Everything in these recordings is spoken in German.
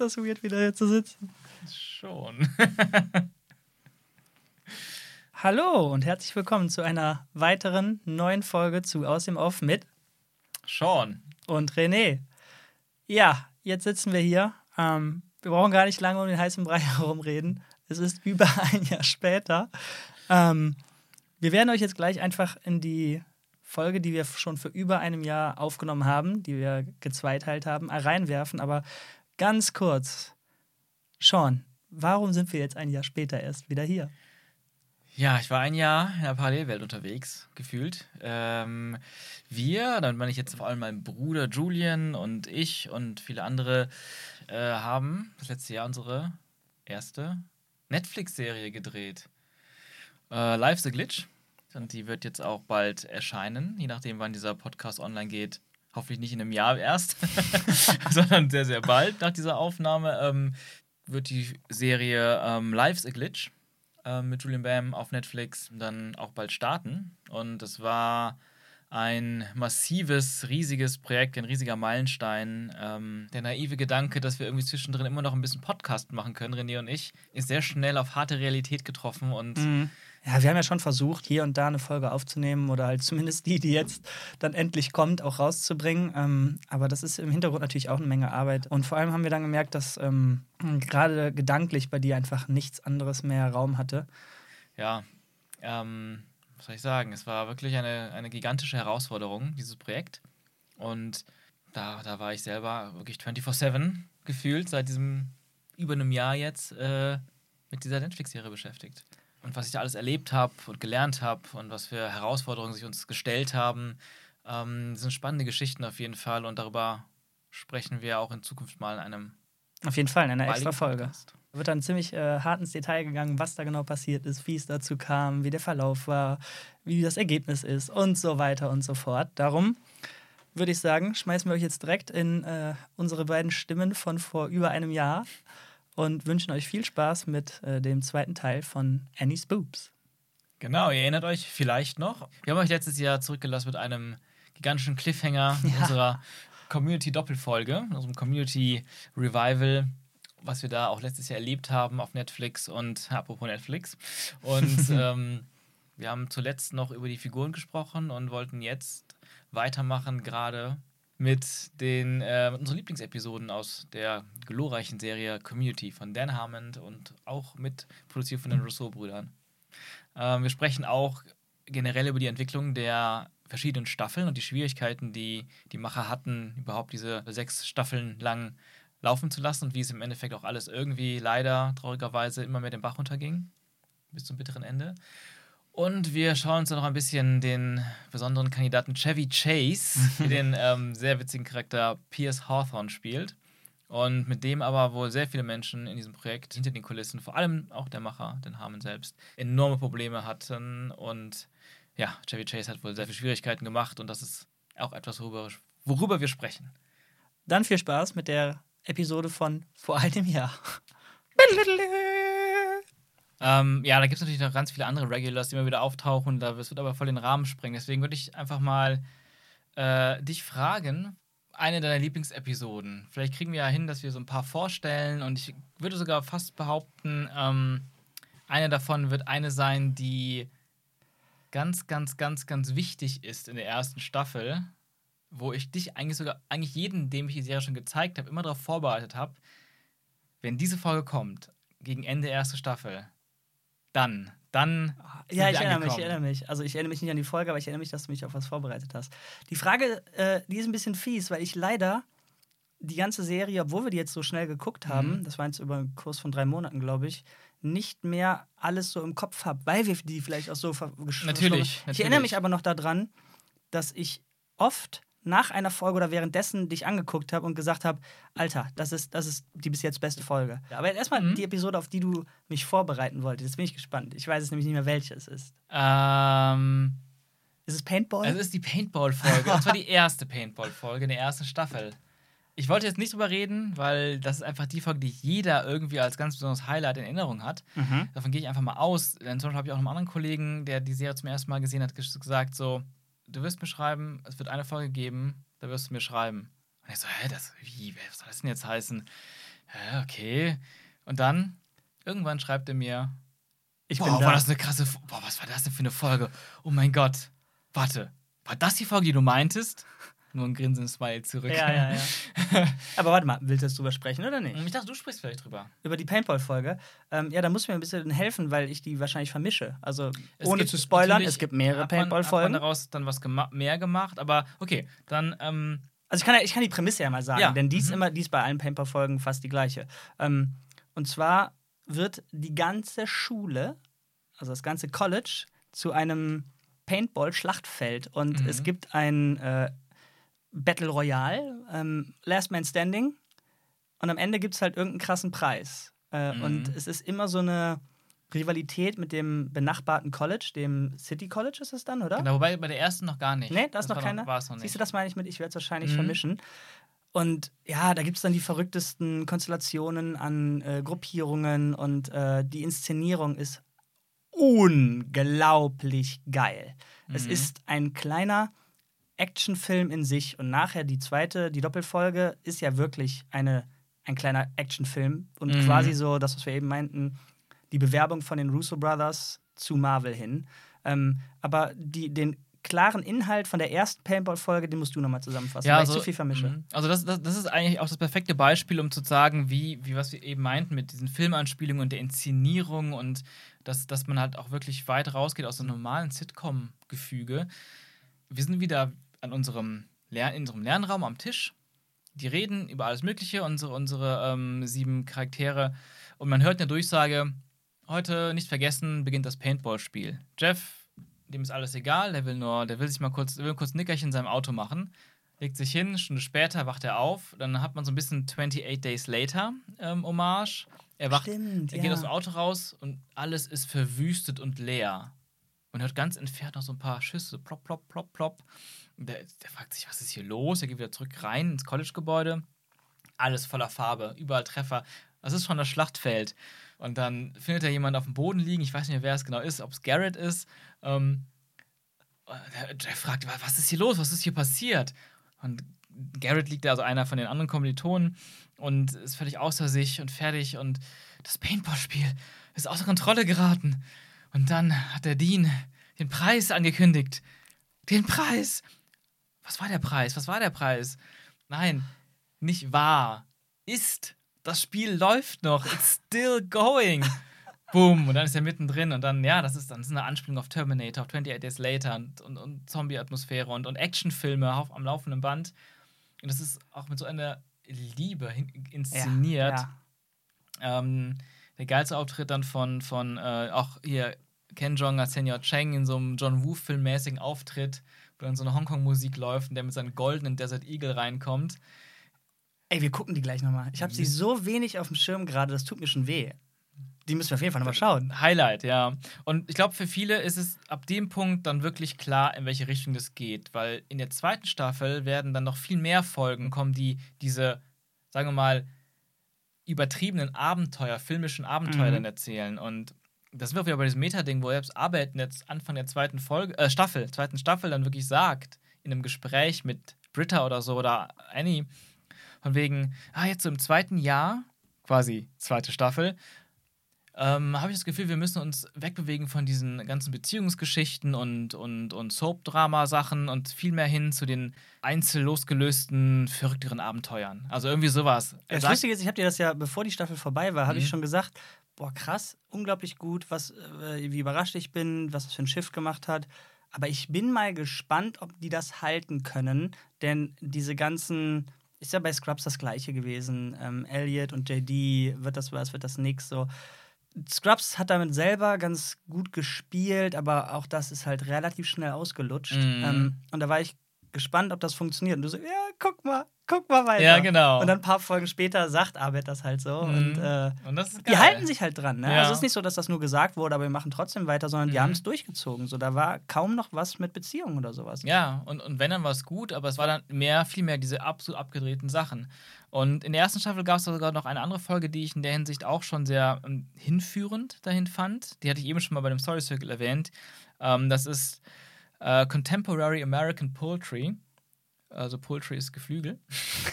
ist das weird, wieder hier zu sitzen. Schon. Hallo und herzlich willkommen zu einer weiteren neuen Folge zu Aus dem Off mit Sean und René. Ja, jetzt sitzen wir hier. Ähm, wir brauchen gar nicht lange um den heißen Brei herumreden. Es ist über ein Jahr später. Ähm, wir werden euch jetzt gleich einfach in die Folge, die wir schon für über einem Jahr aufgenommen haben, die wir gezweiteilt haben, reinwerfen. Aber ganz kurz, Sean, warum sind wir jetzt ein Jahr später erst wieder hier? Ja, ich war ein Jahr in der Parallelwelt unterwegs, gefühlt. Ähm, wir, damit meine ich jetzt vor allem mein Bruder Julian und ich und viele andere, äh, haben das letzte Jahr unsere erste Netflix-Serie gedreht. Äh, Life's a Glitch. Und die wird jetzt auch bald erscheinen, je nachdem, wann dieser Podcast online geht. Hoffentlich nicht in einem Jahr erst, sondern sehr, sehr bald nach dieser Aufnahme ähm, wird die Serie ähm, Life's a Glitch äh, mit Julian Bam auf Netflix dann auch bald starten. Und es war ein massives, riesiges Projekt, ein riesiger Meilenstein. Ähm, der naive Gedanke, dass wir irgendwie zwischendrin immer noch ein bisschen Podcast machen können, René und ich, ist sehr schnell auf harte Realität getroffen und mhm. Ja, wir haben ja schon versucht, hier und da eine Folge aufzunehmen oder halt zumindest die, die jetzt dann endlich kommt, auch rauszubringen. Ähm, aber das ist im Hintergrund natürlich auch eine Menge Arbeit. Und vor allem haben wir dann gemerkt, dass ähm, gerade gedanklich bei dir einfach nichts anderes mehr Raum hatte. Ja, ähm, was soll ich sagen? Es war wirklich eine, eine gigantische Herausforderung, dieses Projekt. Und da, da war ich selber wirklich 24-7 gefühlt, seit diesem über einem Jahr jetzt äh, mit dieser Netflix-Serie beschäftigt und was ich da alles erlebt habe und gelernt habe und was für Herausforderungen sich uns gestellt haben. Ähm, sind spannende Geschichten auf jeden Fall und darüber sprechen wir auch in Zukunft mal in einem. Auf jeden Fall, in einer extra Folge. Da wird dann ziemlich äh, hart ins Detail gegangen, was da genau passiert ist, wie es dazu kam, wie der Verlauf war, wie das Ergebnis ist und so weiter und so fort. Darum würde ich sagen, schmeißen wir euch jetzt direkt in äh, unsere beiden Stimmen von vor über einem Jahr und wünschen euch viel Spaß mit äh, dem zweiten Teil von Annie's Boobs. Genau, ihr erinnert euch vielleicht noch. Wir haben euch letztes Jahr zurückgelassen mit einem gigantischen Cliffhanger ja. unserer Community-Doppelfolge, unserem Community-Revival, was wir da auch letztes Jahr erlebt haben auf Netflix und apropos Netflix. Und ähm, wir haben zuletzt noch über die Figuren gesprochen und wollten jetzt weitermachen, gerade mit den äh, mit unseren Lieblingsepisoden aus der glorreichen Serie Community von Dan Harmon und auch mit produziert von den Rousseau-Brüdern. Ähm, wir sprechen auch generell über die Entwicklung der verschiedenen Staffeln und die Schwierigkeiten, die die Macher hatten, überhaupt diese sechs Staffeln lang laufen zu lassen und wie es im Endeffekt auch alles irgendwie leider traurigerweise immer mehr den Bach runterging bis zum bitteren Ende. Und wir schauen uns dann noch ein bisschen den besonderen Kandidaten Chevy Chase, der den ähm, sehr witzigen Charakter Pierce Hawthorne spielt. Und mit dem aber wohl sehr viele Menschen in diesem Projekt hinter den Kulissen, vor allem auch der Macher, den Harmon selbst, enorme Probleme hatten. Und ja, Chevy Chase hat wohl sehr viele Schwierigkeiten gemacht und das ist auch etwas, worüber, worüber wir sprechen. Dann viel Spaß mit der Episode von vor einem Jahr. Ähm, ja, da gibt es natürlich noch ganz viele andere Regulars, die immer wieder auftauchen. Das wird aber voll den Rahmen sprengen. Deswegen würde ich einfach mal äh, dich fragen, eine deiner Lieblingsepisoden. Vielleicht kriegen wir ja hin, dass wir so ein paar vorstellen. Und ich würde sogar fast behaupten, ähm, eine davon wird eine sein, die ganz, ganz, ganz, ganz wichtig ist in der ersten Staffel, wo ich dich eigentlich sogar, eigentlich jeden, dem ich die Serie schon gezeigt habe, immer darauf vorbereitet habe, wenn diese Folge kommt, gegen Ende erste Staffel, dann, dann. Ja, ich erinnere mich, ich erinnere mich. Also ich erinnere mich nicht an die Folge, aber ich erinnere mich, dass du mich auf was vorbereitet hast. Die Frage, äh, die ist ein bisschen fies, weil ich leider die ganze Serie, obwohl wir die jetzt so schnell geguckt haben, mhm. das war jetzt über einen Kurs von drei Monaten, glaube ich, nicht mehr alles so im Kopf habe, weil wir die vielleicht auch so natürlich, natürlich. Ich erinnere mich aber noch daran, dass ich oft nach einer Folge oder währenddessen dich angeguckt habe und gesagt habe, Alter, das ist, das ist die bis jetzt beste Folge. Aber erstmal mhm. die Episode, auf die du mich vorbereiten wolltest. Jetzt bin ich gespannt. Ich weiß es nämlich nicht mehr, welche es ist. Ähm. Ist es Paintball? Es ist die Paintball-Folge. das war die erste Paintball-Folge in der ersten Staffel. Ich wollte jetzt nicht drüber reden, weil das ist einfach die Folge, die jeder irgendwie als ganz besonderes Highlight in Erinnerung hat. Mhm. Davon gehe ich einfach mal aus. Denn zum Beispiel habe ich auch einen anderen Kollegen, der die Serie zum ersten Mal gesehen hat, gesagt so, du wirst mir schreiben, es wird eine Folge geben, da wirst du mir schreiben. Und ich so, hä, das, wie, was soll das denn jetzt heißen? ja, okay. Und dann, irgendwann schreibt er mir, Ich boah, bin war da. das eine krasse, boah, was war das denn für eine Folge? Oh mein Gott. Warte, war das die Folge, die du meintest? Nur ein grinsenden Smile zurück. Ja, ja, ja. Aber warte mal, willst du jetzt drüber sprechen oder nicht? Ich dachte, du sprichst vielleicht drüber. Über die Paintball-Folge. Ähm, ja, da muss mir ein bisschen helfen, weil ich die wahrscheinlich vermische. Also, Es ohne zu spoilern, es gibt mehrere Paintball-Folgen. daraus dann was gema mehr gemacht, aber okay, dann, ähm, Also, ich kann, ja- ich kann die Prämisse ja mal sagen, Ja, denn die ist mhm. immer, die ist bei allen Paintball-Folgen fast die gleiche. Ähm, und zwar wird die ganze Schule, also das ganze College, zu einem Paintball-Schlachtfeld. Und Mhm. es gibt ein äh, Battle Royale, ähm, Last Man Standing. Und am Ende gibt es halt irgendeinen krassen Preis. Äh, Mhm. Und es ist immer so eine Rivalität mit dem benachbarten College, dem City College ist es dann, oder? genau, wobei bei der ersten noch gar nicht. Nee, da ist noch keiner. War es noch nicht. Siehst du, das meine ich mit, ich werde es wahrscheinlich Mhm. vermischen. Und ja, da gibt es dann die verrücktesten Konstellationen an äh, Gruppierungen und äh, die Inszenierung ist unglaublich geil. Es Mhm. ist ein kleiner Actionfilm in sich und nachher die zweite, die Doppelfolge ist ja wirklich eine, ein kleiner Actionfilm und Mhm. quasi so das, was wir eben meinten, die Bewerbung von den Russo Brothers zu Marvel hin. Ähm, aber die, den klaren Inhalt von der ersten Paintball-Folge, den musst du nochmal zusammenfassen, weil ich zu viel vermische. mhm. Also das, das, das ist eigentlich auch das perfekte Beispiel, um zu sagen, wie, wie was wir eben meinten mit diesen Filmanspielungen und der Inszenierung und dass, dass man halt auch wirklich weit rausgeht aus dem normalen Sitcom-Gefüge. Wir sind wieder an unserem, Lern in unserem Lernraum am Tisch. Die reden über alles Mögliche, unsere, unsere ähm, sieben Charaktere. Und man hört eine Durchsage, heute nicht vergessen, beginnt das Paintball-Spiel. Jeff, dem ist alles egal, der will nur, der will sich mal kurz, will kurz ein Nickerchen in seinem Auto machen, legt sich hin, eine Stunde später wacht er auf, dann hat man so ein bisschen 28 Days Later ähm, Hommage. Er wacht, Stimmt, er ja. geht aus dem Auto raus und alles ist verwüstet und leer. Man hört ganz entfernt noch so ein paar Schüsse, plopp, plopp, plopp, plopp. Und Der, der fragt sich, was ist hier los? Er geht wieder zurück rein ins College-Gebäude. Alles voller Farbe, überall Treffer. Das ist schon das Schlachtfeld. Und dann findet er jemanden auf dem Boden liegen. Ich weiß nicht mehr, wer es genau ist, ob es Garrett ist. Ähm, der fragt, "Wa- was ist hier los? Was ist hier passiert? Und Garrett liegt da, also einer von den anderen Kommilitonen, und ist völlig außer sich und fertig. Und das Paintball-Spiel ist außer Kontrolle geraten. Und dann hat der Dean den Preis angekündigt. Den Preis! Was war der Preis? Was war der Preis? Nein, nicht wahr. Ist. Das Spiel läuft noch. It's still going. Boom. Und dann ist er mittendrin. Und dann, ja, das ist dann das ist eine Anspielung auf Terminator, auf 28 Days Later und, und, und Zombie-Atmosphäre und, und Actionfilme auf, am laufenden Band. Und das ist auch mit so einer Liebe inszeniert. Ja, Ähm, der geilste Auftritt dann von, von äh, auch hier Ken Jong als Senior Cheng in so einem John Woo-Film-mäßigen Auftritt, dann so eine Hongkong-Musik läuft und der mit seinem goldenen Desert Eagle reinkommt. Ey, wir gucken die gleich nochmal. Ich habe sie so wenig auf dem Schirm gerade, das tut mir schon weh. Die müssen wir auf jeden Fall nochmal schauen. Highlight, ja. Und ich glaube, für viele ist es ab dem Punkt dann wirklich klar, in welche Richtung das geht, weil in der zweiten Staffel werden dann noch viel mehr Folgen kommen, die diese, sagen wir mal, übertriebenen Abenteuer, filmischen Abenteuer Mhm. dann erzählen. Und das wird wieder bei diesem Meta-Ding, wo selbst Arbeiten jetzt Anfang der zweiten Folge, äh, Staffel, zweiten Staffel dann wirklich sagt, in einem Gespräch mit Britta oder so oder Annie, von wegen, ah, jetzt so im zweiten Jahr, quasi zweite Staffel, ähm, habe ich das Gefühl, wir müssen uns wegbewegen von diesen ganzen Beziehungsgeschichten und, und, und Soap-Drama-Sachen und viel mehr hin zu den einzeln losgelösten, verrückteren Abenteuern. Also irgendwie sowas. Das Lustige ist, ich habe dir das ja, bevor die Staffel vorbei war, habe ich Mhm. schon gesagt, boah, krass, unglaublich gut, was, äh, wie überrascht ich bin, was es für ein Schiff gemacht hat. Aber ich bin mal gespannt, ob die das halten können, denn diese ganzen, ist ja bei Scrubs das gleiche gewesen. Ähm, Elliot und JD, wird das was, wird das nix so. Scrubs hat damit selber ganz gut gespielt, aber auch das ist halt relativ schnell ausgelutscht. Mhm. Ähm, und da war ich gespannt, ob das funktioniert. Und du so, ja, guck mal, guck mal weiter. Ja, genau. Und dann ein paar Folgen später sagt Arbeit das halt so. Mhm. Und äh, Und das ist die halten sich halt dran. Ne? Ja. Also es ist nicht so, dass das nur gesagt wurde, aber wir machen trotzdem weiter, sondern die Mhm. haben es durchgezogen. So, da war kaum noch was mit Beziehungen oder sowas. Ja, und, und wenn, dann war es gut, aber es war dann mehr, viel mehr diese absolut abgedrehten Sachen. Und in der ersten Staffel gab es sogar noch eine andere Folge, die ich in der Hinsicht auch schon sehr ähm, hinführend dahin fand. Die hatte ich eben schon mal bei dem Story Circle erwähnt. Ähm, das ist äh, Contemporary American Poultry. Also Poultry ist Geflügel.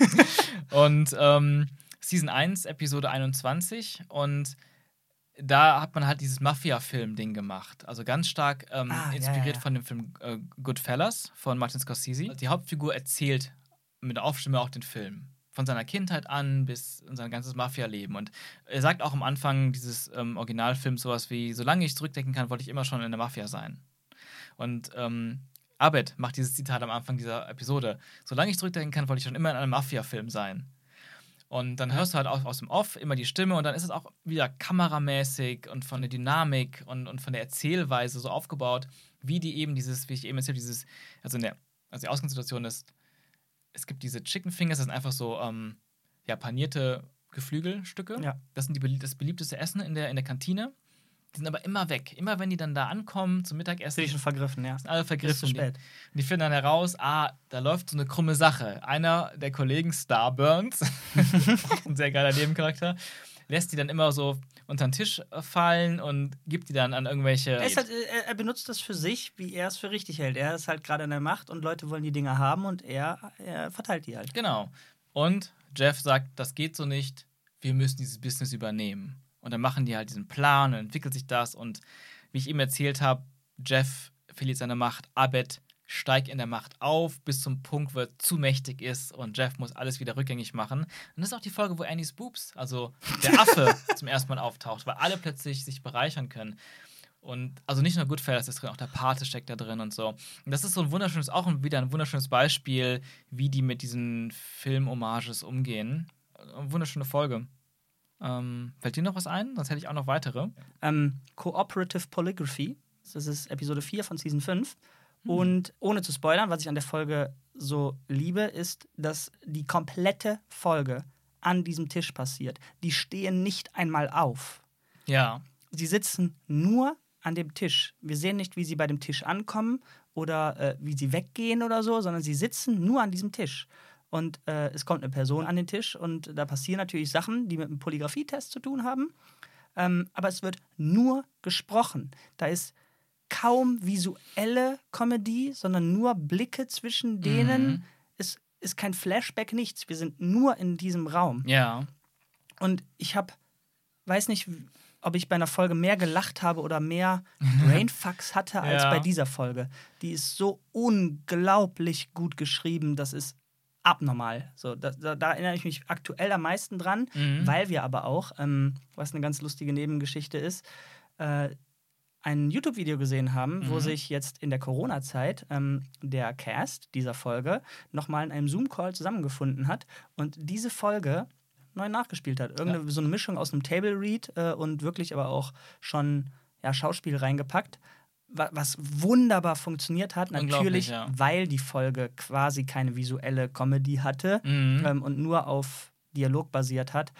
und ähm, Season 1, Episode 21 und da hat man halt dieses Mafia-Film-Ding gemacht. Also ganz stark ähm, Ah, inspiriert ja, ja. von dem Film äh, Goodfellas von Martin Scorsese. Die Hauptfigur erzählt mit Aufstimme auch den Film. Von seiner Kindheit an bis in sein ganzes Mafia-Leben. Und er sagt auch am Anfang dieses ähm, Originalfilms sowas wie: Solange ich zurückdenken kann, wollte ich immer schon in der Mafia sein. Und ähm, Abed macht dieses Zitat am Anfang dieser Episode: Solange ich zurückdenken kann, wollte ich schon immer in einem Mafia-Film sein. Und dann hörst du halt auch aus dem Off immer die Stimme und dann ist es auch wieder kameramäßig und von der Dynamik und, und von der Erzählweise so aufgebaut, wie die eben dieses, wie ich eben erzählt, dieses, also, in der, also die Ausgangssituation ist, es gibt diese Chicken Fingers, das sind einfach so ähm, ja, panierte Geflügelstücke. Ja. Das sind die, das beliebteste Essen in der, in der Kantine. Die sind aber immer weg. Immer wenn die dann da ankommen zum Mittagessen, ich schon vergriffen, ja. sind alle Ist vergriffen. zu spät. Und die finden dann heraus, ah, da läuft so eine krumme Sache. Einer der Kollegen, Starburns, ein sehr geiler Nebencharakter, lässt die dann immer so unter den Tisch äh, fallen und gibt die dann an irgendwelche. Er, ist halt, er, er benutzt das für sich, wie er es für richtig hält. Er ist halt gerade in der Macht und Leute wollen die Dinger haben und er, er verteilt die halt. Genau. Und Jeff sagt, das geht so nicht, wir müssen dieses Business übernehmen. Und dann machen die halt diesen Plan und entwickelt sich das. Und wie ich eben erzählt habe, Jeff verliert seine Macht, Abed steigt in der Macht auf, bis zum Punkt, wo er zu mächtig ist und Jeff muss alles wieder rückgängig machen. Und das ist auch die Folge, wo Annie's Boobs, also der Affe, zum ersten Mal auftaucht, weil alle plötzlich sich bereichern können. Und also nicht nur Goodfellas ist drin, auch der Pate steckt da drin und so. Und das ist so ein wunderschönes, auch wieder ein wunderschönes Beispiel, wie die mit diesen Film-Hommages umgehen. Eine wunderschöne Folge. Ähm, fällt dir noch was ein? Sonst hätte ich auch noch weitere. Ähm, Cooperative Polygraphy, das ist Episode 4 von Season 5. Und ohne zu spoilern, was ich an der Folge so liebe, ist, dass die komplette Folge an diesem Tisch passiert. Die stehen nicht einmal auf. Ja. Sie sitzen nur an dem Tisch. Wir sehen nicht, wie sie bei dem Tisch ankommen oder äh, wie sie weggehen oder so, sondern sie sitzen nur an diesem Tisch. Und äh, es kommt eine Person an den Tisch und da passieren natürlich Sachen, die mit einem Polygrafietest zu tun haben. Ähm, aber es wird nur gesprochen. Da ist kaum visuelle Comedy, sondern nur Blicke zwischen denen. Mhm. Es ist kein Flashback, nichts. Wir sind nur in diesem Raum. Ja. Und ich habe, weiß nicht, ob ich bei einer Folge mehr gelacht habe oder mehr Brainfucks hatte als Ja. bei dieser Folge. Die ist so unglaublich gut geschrieben, das ist abnormal. So, da, da, da erinnere ich mich aktuell am meisten dran, Mhm. weil wir aber auch, ähm, was eine ganz lustige Nebengeschichte ist, äh, ein YouTube-Video gesehen haben, wo Mhm. sich jetzt in der Corona-Zeit ähm, der Cast dieser Folge nochmal in einem Zoom-Call zusammengefunden hat und diese Folge neu nachgespielt hat. Irgendeine so eine Mischung aus einem Table Read äh, und wirklich aber auch schon ja, Schauspiel reingepackt, was wunderbar funktioniert hat. Natürlich, ja. weil die Folge quasi keine visuelle Comedy hatte Mhm. ähm, und nur auf Dialog basiert hat.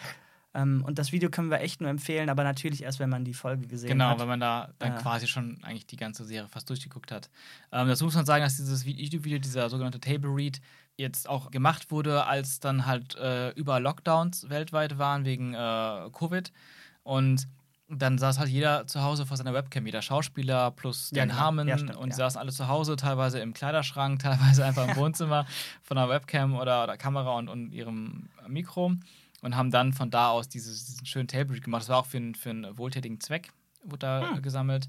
Ähm, und das Video können wir echt nur empfehlen, aber natürlich erst, wenn man die Folge gesehen Genau, hat. weil man da dann Ja. quasi schon eigentlich die ganze Serie fast durchgeguckt hat. Ähm, dazu muss man sagen, dass dieses YouTube-Video, dieser sogenannte Table Read, jetzt auch gemacht wurde, als dann halt äh, überall Lockdowns weltweit waren wegen äh, Covid. Und dann saß halt jeder zu Hause vor seiner Webcam, jeder Schauspieler plus Ja, Dan genau. Harmon Ja, stimmt, und ja. saßen alle zu Hause, teilweise im Kleiderschrank, teilweise einfach im Wohnzimmer von einer Webcam oder, oder Kamera und, und ihrem Mikro und haben dann von da aus dieses, diesen schönen Table Read gemacht. Das war auch für, einen- für einen wohltätigen Zweck, wurde da Hm. gesammelt.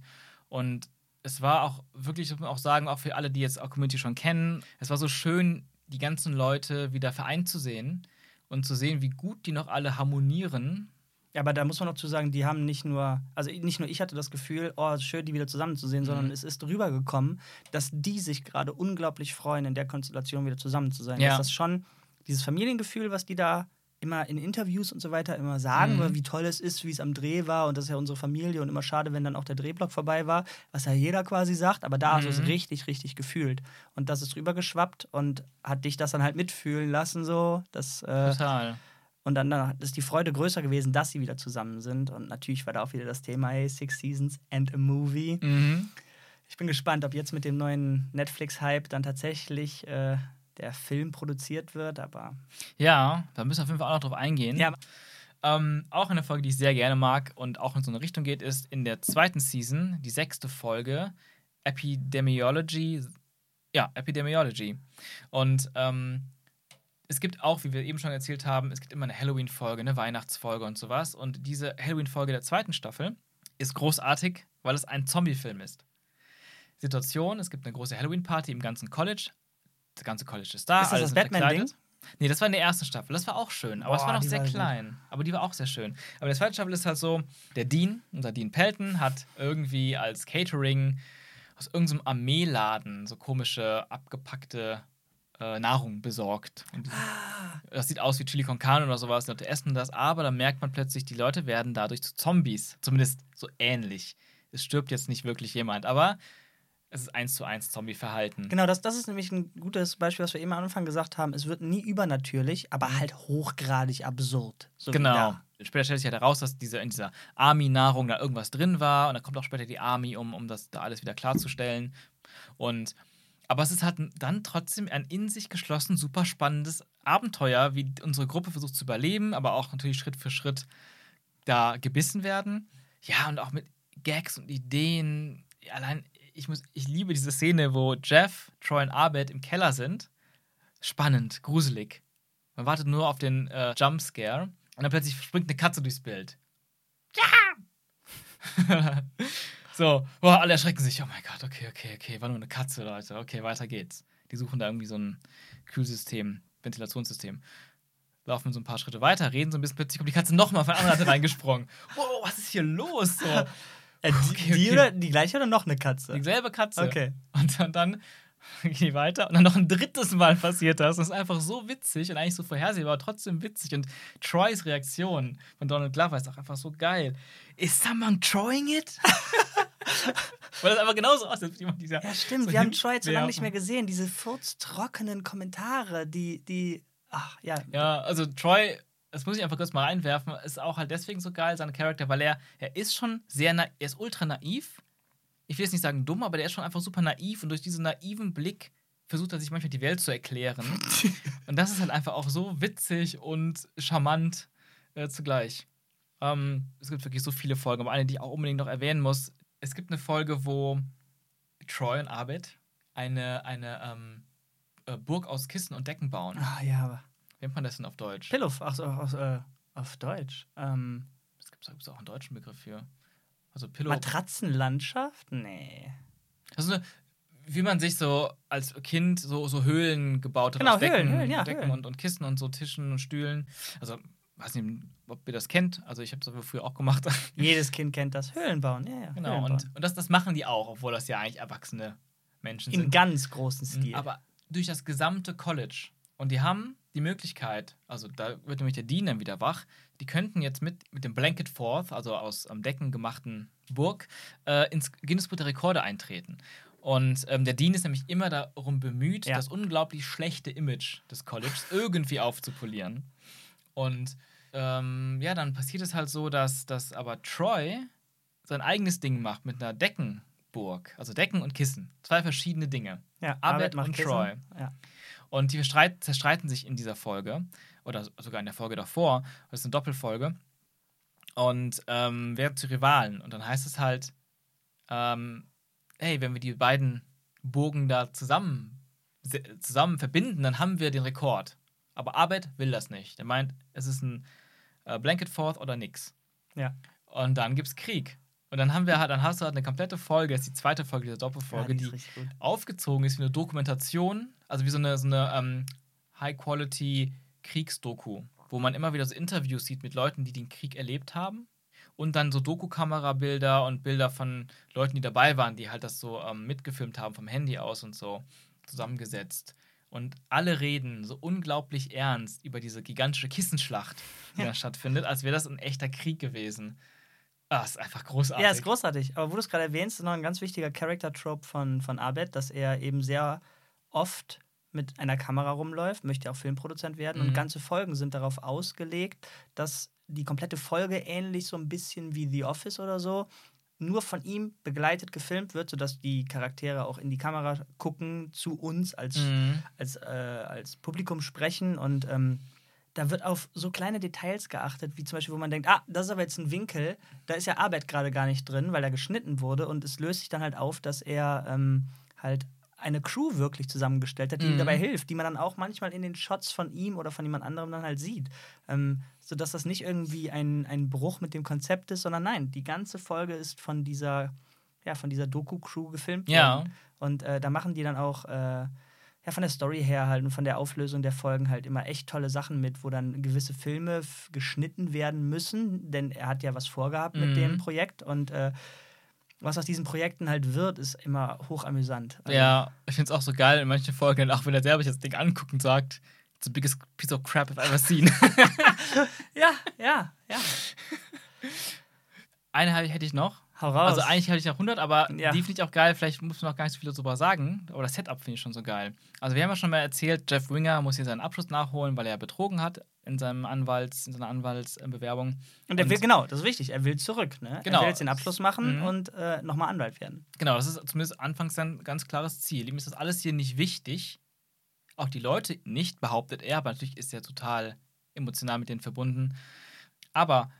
Und es war auch wirklich, muss man auch sagen, auch für alle, die jetzt auch Community schon kennen, es war so schön, die ganzen Leute wieder vereint zu sehen und zu sehen, wie gut die noch alle harmonieren. Ja, aber da muss man noch zu sagen, die haben nicht nur, also nicht nur ich hatte das Gefühl, oh, schön, die wieder zusammenzusehen, sondern Mhm. es ist rübergekommen, dass die sich gerade unglaublich freuen, in der Konstellation wieder zusammen zu sein. Ja. Dass das schon dieses Familiengefühl, was die da immer in Interviews und so weiter immer sagen, Mhm. wie toll es ist, wie es am Dreh war und das ist ja unsere Familie und immer schade, wenn dann auch der Drehblock vorbei war, was ja jeder quasi sagt, aber da hast du es Mhm. richtig, richtig gefühlt. Und das ist rübergeschwappt und hat dich das dann halt mitfühlen lassen, so. Das, äh, Total. Und dann, dann ist die Freude größer gewesen, dass sie wieder zusammen sind. Und natürlich war da auch wieder das Thema, hey, Six Seasons and a Movie. Mhm. Ich bin gespannt, ob jetzt mit dem neuen Netflix-Hype dann tatsächlich äh, der Film produziert wird. Aber Ja, da müssen wir auf jeden Fall auch noch drauf eingehen. ja, Ähm, auch eine Folge, die ich sehr gerne mag und auch in so eine Richtung geht, ist in der zweiten Season, die sechste Folge, Epidemiology. Ja, Epidemiology. Und ähm, es gibt auch, wie wir eben schon erzählt haben, es gibt immer eine Halloween-Folge, eine Weihnachtsfolge und sowas. Und diese Halloween-Folge der zweiten Staffel ist großartig, weil es ein Zombie-Film ist. Situation: Es gibt eine große Halloween-Party im ganzen College. Das ganze College ist da. Ist das das Batman-Ding? Nee, das war in der ersten Staffel. Das war auch schön, aber es war noch sehr war gut. klein. Aber die war auch sehr schön. Aber in der zweiten Staffel ist halt so: der Dean, unser Dean Pelton, hat irgendwie als Catering aus irgendeinem Armeeladen so komische, abgepackte äh, Nahrung besorgt. Und Ah. das sieht aus wie Chili con Carne oder sowas. Die Leute essen das, aber dann merkt man plötzlich, die Leute werden dadurch zu Zombies. Zumindest so ähnlich. Es stirbt jetzt nicht wirklich jemand, aber es ist eins zu eins Zombie-Verhalten. Genau, das, das ist nämlich ein gutes Beispiel, was wir eben am Anfang gesagt haben. Es wird nie übernatürlich, aber halt hochgradig absurd. So Genau. Später stellt sich ja heraus, dass diese, in dieser Army-Nahrung da irgendwas drin war. Und dann kommt auch später die Army, um, um das da alles wieder klarzustellen. Und aber es ist halt dann trotzdem ein in sich geschlossen, super spannendes Abenteuer, wie unsere Gruppe versucht zu überleben, aber auch natürlich Schritt für Schritt da gebissen werden. Ja, und auch mit Gags und Ideen. Allein, ich, muss, ich liebe diese Szene, wo Jeff, Troy und Abed im Keller sind. Spannend, gruselig. Man wartet nur auf den äh, Jumpscare und dann plötzlich springt eine Katze durchs Bild. Ja! so, boah, alle erschrecken sich. Oh mein Gott, okay, okay, okay, war nur eine Katze, Leute. Okay, weiter geht's. Die suchen da irgendwie so ein Kühlsystem, Ventilationssystem. Laufen so ein paar Schritte weiter, reden so ein bisschen, plötzlich kommt die Katze nochmal von der anderen Seite reingesprungen. Wow, was ist hier los? So, Äh, die, Okay, die, okay. oder, die gleiche oder noch eine Katze? dieselbe Katze. Okay. Und dann, dann die weiter und dann noch ein drittes Mal passiert das. Das ist einfach so witzig und eigentlich so vorhersehbar, aber trotzdem witzig. Und Troys Reaktion von Donald Glover ist auch einfach so geil. Is someone trying it? Weil das einfach genauso aussieht, als jemand dieser. Ja, stimmt. so wir haben Troy jetzt so lange nicht mehr gesehen. Diese furztrockenen Kommentare, die, die. Ach, ja. Ja, also Troy, das muss ich einfach kurz mal reinwerfen, ist auch halt deswegen so geil, sein Charakter, weil er, er ist schon sehr, na er ist ultra naiv. Ich will jetzt nicht sagen dumm, aber der ist schon einfach super naiv und durch diesen naiven Blick versucht er sich manchmal die Welt zu erklären. und das ist halt einfach auch so witzig und charmant äh, zugleich. Ähm, es gibt wirklich so viele Folgen, aber eine, die ich auch unbedingt noch erwähnen muss. Es gibt eine Folge, wo Troy und Abed eine, eine ähm, äh, Burg aus Kissen und Decken bauen. Ah, ja, aber. Wie nennt man das denn auf Deutsch? Pillow, ach so, auf, äh, auf Deutsch. Ähm, Es gibt auch einen deutschen Begriff für. Also Pillow. Matratzenlandschaft? Nee. Also, wie man sich so als Kind so, so Höhlen gebaut hat. Genau, Decken, Höhlen, Höhlen, ja, Decken Höhlen. Und, und Kissen und so Tischen und Stühlen. Also, weiß nicht, ob ihr das kennt. Also, ich habe das früher auch gemacht. Jedes Kind kennt das. Höhlen bauen, ja, ja. genau. Und, und das, das machen die auch, obwohl das ja eigentlich erwachsene Menschen In sind. ganz großen Stil. Aber durch das gesamte College. Und die haben die Möglichkeit, also da wird nämlich der Dean dann wieder wach, die könnten jetzt mit, mit dem Blanket Fourth, also aus am Decken gemachten Burg, äh, ins Guinness Buch der Rekorde eintreten. Und ähm, der Dean ist nämlich immer darum bemüht, Ja. das unglaublich schlechte Image des Colleges irgendwie aufzupolieren. Und ähm, ja, dann passiert es halt so, dass, dass aber Troy sein eigenes Ding macht mit einer Deckenburg, also Decken und Kissen. Zwei verschiedene Dinge. ja, Abed und Kissen. Troy. Ja. Und die streit, zerstreiten sich in dieser Folge, oder sogar in der Folge davor. Das ist eine Doppelfolge. Und ähm, werden zu Rivalen. Und dann heißt es halt, ähm, hey, wenn wir die beiden Burgen da zusammen, zusammen verbinden, dann haben wir den Rekord. Aber Abed will das nicht. Er meint, es ist ein äh, Blanket Fourth oder nix. Ja. Und dann gibt's Krieg. Und dann haben wir halt, dann hast du halt eine komplette Folge, das ist die zweite Folge dieser Ja, Doppelfolge, die die gut. aufgezogen ist wie eine Dokumentation, also wie so eine, so eine ähm, High-Quality-Kriegsdoku, wo man immer wieder so Interviews sieht mit Leuten, die den Krieg erlebt haben. Und dann so Doku-Kamerabilder und Bilder von Leuten, die dabei waren, die halt das so ähm, mitgefilmt haben vom Handy aus und so zusammengesetzt. Und alle reden so unglaublich ernst über diese gigantische Kissenschlacht, die Ja. da stattfindet, als wäre das ein echter Krieg gewesen. Ah, ist einfach großartig. Ja, ist großartig. Aber wo du es gerade erwähnst, ist noch ein ganz wichtiger Character-Trope von, von Abed, dass er eben sehr oft mit einer Kamera rumläuft, möchte auch Filmproduzent werden Mhm. und ganze Folgen sind darauf ausgelegt, dass die komplette Folge ähnlich so ein bisschen wie The Office oder so nur von ihm begleitet gefilmt wird, sodass die Charaktere auch in die Kamera gucken, zu uns als, Mhm. als, äh, als Publikum sprechen und ähm, da wird auf so kleine Details geachtet, wie zum Beispiel, wo man denkt, ah, das ist aber jetzt ein Winkel, da ist ja Arbeit gerade gar nicht drin, weil er geschnitten wurde und es löst sich dann halt auf, dass er ähm, halt eine Crew wirklich zusammengestellt hat, die ihm Mhm. dabei hilft, die man dann auch manchmal in den Shots von ihm oder von jemand anderem dann halt sieht. Ähm, sodass das nicht irgendwie ein, ein Bruch mit dem Konzept ist, sondern nein, die ganze Folge ist von dieser, ja, von dieser Doku-Crew gefilmt Ja. worden. Und äh, da machen die dann auch äh, ja, von der Story her halt und von der Auflösung der Folgen halt immer echt tolle Sachen mit, wo dann gewisse Filme geschnitten werden müssen, denn er hat ja was vorgehabt mit Mhm. dem Projekt und äh, was aus diesen Projekten halt wird, ist immer hochamüsant. Also, Ja, ich finde es auch so geil in manchen Folgen, auch wenn er selber sich das Ding anguckt und sagt, it's the biggest piece of crap I've ever seen. Ja, ja, ja. Eine hätte ich noch. Hau raus. Also eigentlich hatte ich noch 100, aber Ja. die finde ich auch geil. Vielleicht muss man noch gar nicht so viel darüber sagen. Aber das Setup finde ich schon so geil. Also wir haben ja schon mal erzählt, Jeff Winger muss hier seinen Abschluss nachholen, weil er betrogen hat in, seinem Anwalts, in seiner Anwaltsbewerbung. und er will, genau, das ist wichtig, er will zurück. Ne? Genau. Er will jetzt den Abschluss machen Mhm. und äh, nochmal Anwalt werden. Genau, das ist zumindest anfangs sein ganz klares Ziel. Ihm ist das alles hier nicht wichtig. Auch die Leute nicht, behauptet er, aber natürlich ist er total emotional mit denen verbunden. Aber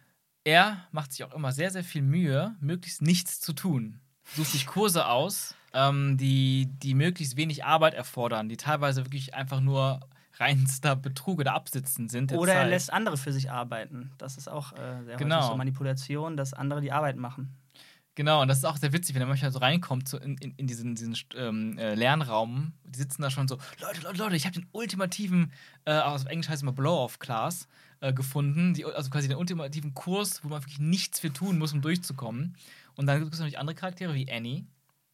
er macht sich auch immer sehr, sehr viel Mühe, möglichst nichts zu tun. Sucht sich Kurse aus, ähm, die, die möglichst wenig Arbeit erfordern, die teilweise wirklich einfach nur reinster Betrug oder Absitzen sind. der Oder er Zeit. lässt andere für sich arbeiten. Das ist auch äh, sehr Genau. häufig so Manipulation, dass andere die Arbeit machen. Genau, und das ist auch sehr witzig, wenn er manchmal so reinkommt so in, in, in diesen, diesen ähm, äh, Lernraum. Die sitzen da schon so, Leute, Leute, Leute, ich habe den ultimativen, äh, aus Englisch heißt es immer Blow-Off-Class, äh, gefunden. Die, also quasi den ultimativen Kurs, wo man wirklich nichts für tun muss, um durchzukommen. Und dann gibt es natürlich andere Charaktere wie Annie.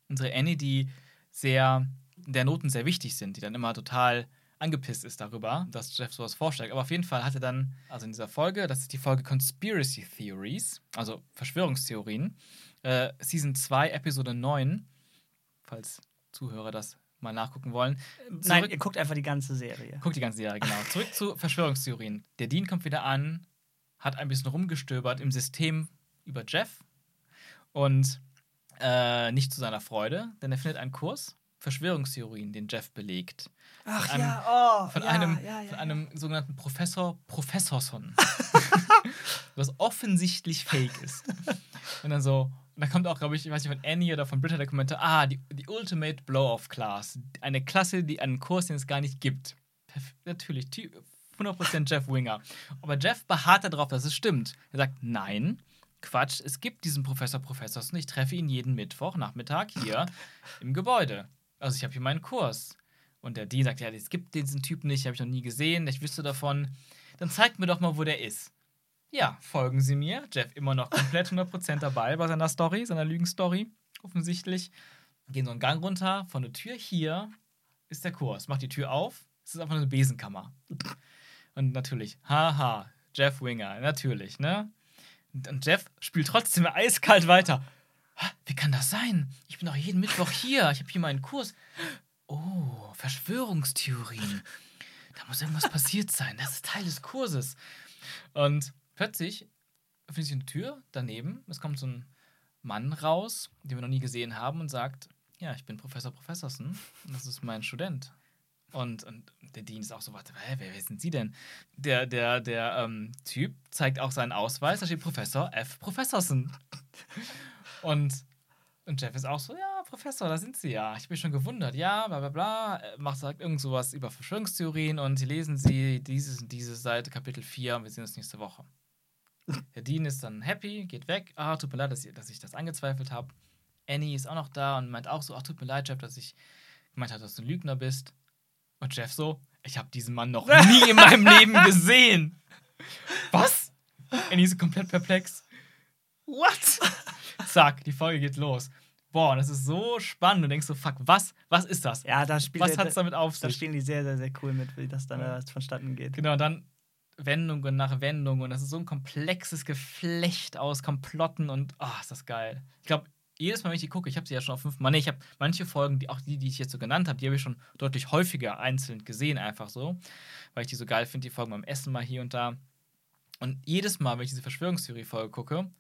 Unsere Annie, die sehr, der Noten sehr wichtig sind, die dann immer total angepisst ist darüber, dass Jeff sowas vorschlägt. Aber auf jeden Fall hat er dann, also in dieser Folge, das ist die Folge Conspiracy Theories, also Verschwörungstheorien, äh, Season 2, Episode 9, falls Zuhörer das mal nachgucken wollen. Nein, Zurück- ihr guckt einfach die ganze Serie. Guckt die ganze Serie, genau. Zurück zu Verschwörungstheorien. Der Dean kommt wieder an, hat ein bisschen rumgestöbert im System über Jeff und äh, nicht zu seiner Freude, denn er findet einen Kurs Verschwörungstheorien, den Jeff belegt. Ach Von einem- ja, oh. Von, ja, einem, ja, ja, von einem sogenannten Professor Professorson. was offensichtlich fake ist. Und dann so, da kommt auch, glaube ich, ich weiß nicht, von Annie oder von Britta der Kommentar, ah, die, die Ultimate Blow-Off-Class. Eine Klasse, die einen Kurs, den es gar nicht gibt. Perf natürlich, ty- 100% Jeff Winger. Aber Jeff beharrt darauf, dass es stimmt. Er sagt, nein, Quatsch, es gibt diesen Professor Professorson. Ich treffe ihn jeden Mittwoch Nachmittag hier im Gebäude. Also ich habe hier meinen Kurs. Und der Dean sagt, ja, es gibt diesen Typen nicht, habe ich noch nie gesehen, ich wüsste davon. Dann zeigt mir doch mal, wo der ist. Ja, folgen Sie mir. Jeff immer noch komplett 100% dabei bei seiner Story, seiner Lügenstory, offensichtlich. Gehen so einen Gang runter, von der Tür hier ist der Kurs. Macht die Tür auf, es ist einfach eine Besenkammer. Und natürlich, haha, Jeff Winger, natürlich, ne? Und Jeff spielt trotzdem eiskalt weiter. "Ha, Wie kann das sein? Ich bin doch jeden Mittwoch hier. Ich habe hier meinen Kurs. Oh, Verschwörungstheorien. Da muss irgendwas passiert sein. Das ist Teil des Kurses. Und plötzlich öffnet sich eine Tür daneben. Es kommt so ein Mann raus, den wir noch nie gesehen haben, und sagt: Ja, ich bin Professor Professorson. Und das ist mein Student. Und, und der Dean ist auch so: Warte, wer, wer sind Sie denn? Der, der, der ähm, Typ zeigt auch seinen Ausweis. Da steht Professor F. Professorson. Und, und Jeff ist auch so: Ja, Professor, da sind Sie ja. Ich bin schon gewundert. Ja, bla bla bla. Macht sagt irgend sowas über Verschwörungstheorien und lesen Sie dieses und dieses Seite, Kapitel 4 und wir sehen uns nächste Woche. Der Dean ist dann happy, geht weg. Ah, tut mir leid, dass ich, dass ich das angezweifelt habe. Annie ist auch noch da und meint auch so: Ach, tut mir leid, Jeff, dass ich gemeint habe, dass du ein Lügner bist. Und Jeff so: Ich habe diesen Mann noch nie in meinem Leben gesehen. Was? Annie ist komplett perplex. What? Zack, die Folge geht los. Boah, das ist so spannend. Du denkst so: Fuck, was? Was ist das? Ja, da spielt Was da, hat es damit auf da sich? spielen die sehr, sehr, sehr cool mit, wie das dann Ja. vonstatten geht. Genau, dann Wendungen nach Wendungen. Und das ist so ein komplexes Geflecht aus Komplotten und oh, ist das geil. Ich glaube, jedes Mal, wenn ich die gucke, ich habe sie ja schon auf fünfmal. Nee, ich habe manche Folgen, die auch die, die ich jetzt so genannt habe, die habe ich schon deutlich häufiger einzeln gesehen, einfach so. Weil ich die so geil finde, die Folgen beim Essen mal hier und da. Und jedes Mal, wenn ich diese Verschwörungstheorie-Folge gucke,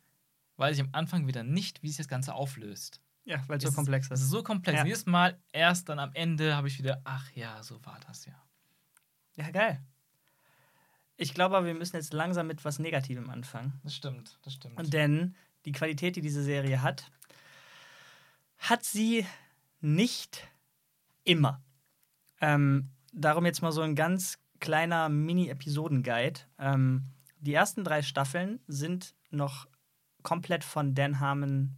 weiß ich am Anfang wieder nicht, wie sich das Ganze auflöst. Ja, weil es so Es ist- komplex Es ist. ist so komplex. Ja. Jedes Mal, erst dann am Ende, habe ich wieder, ach ja, so war das ja. Ja, geil. Ich glaube aber, wir müssen jetzt langsam mit was Negativem anfangen. Das stimmt, das stimmt. Und denn die Qualität, die diese Serie hat, hat sie nicht Immer. Ähm, darum jetzt mal so ein ganz kleiner Mini-Episoden-Guide. Ähm, die ersten drei Staffeln sind noch komplett von Dan Harmon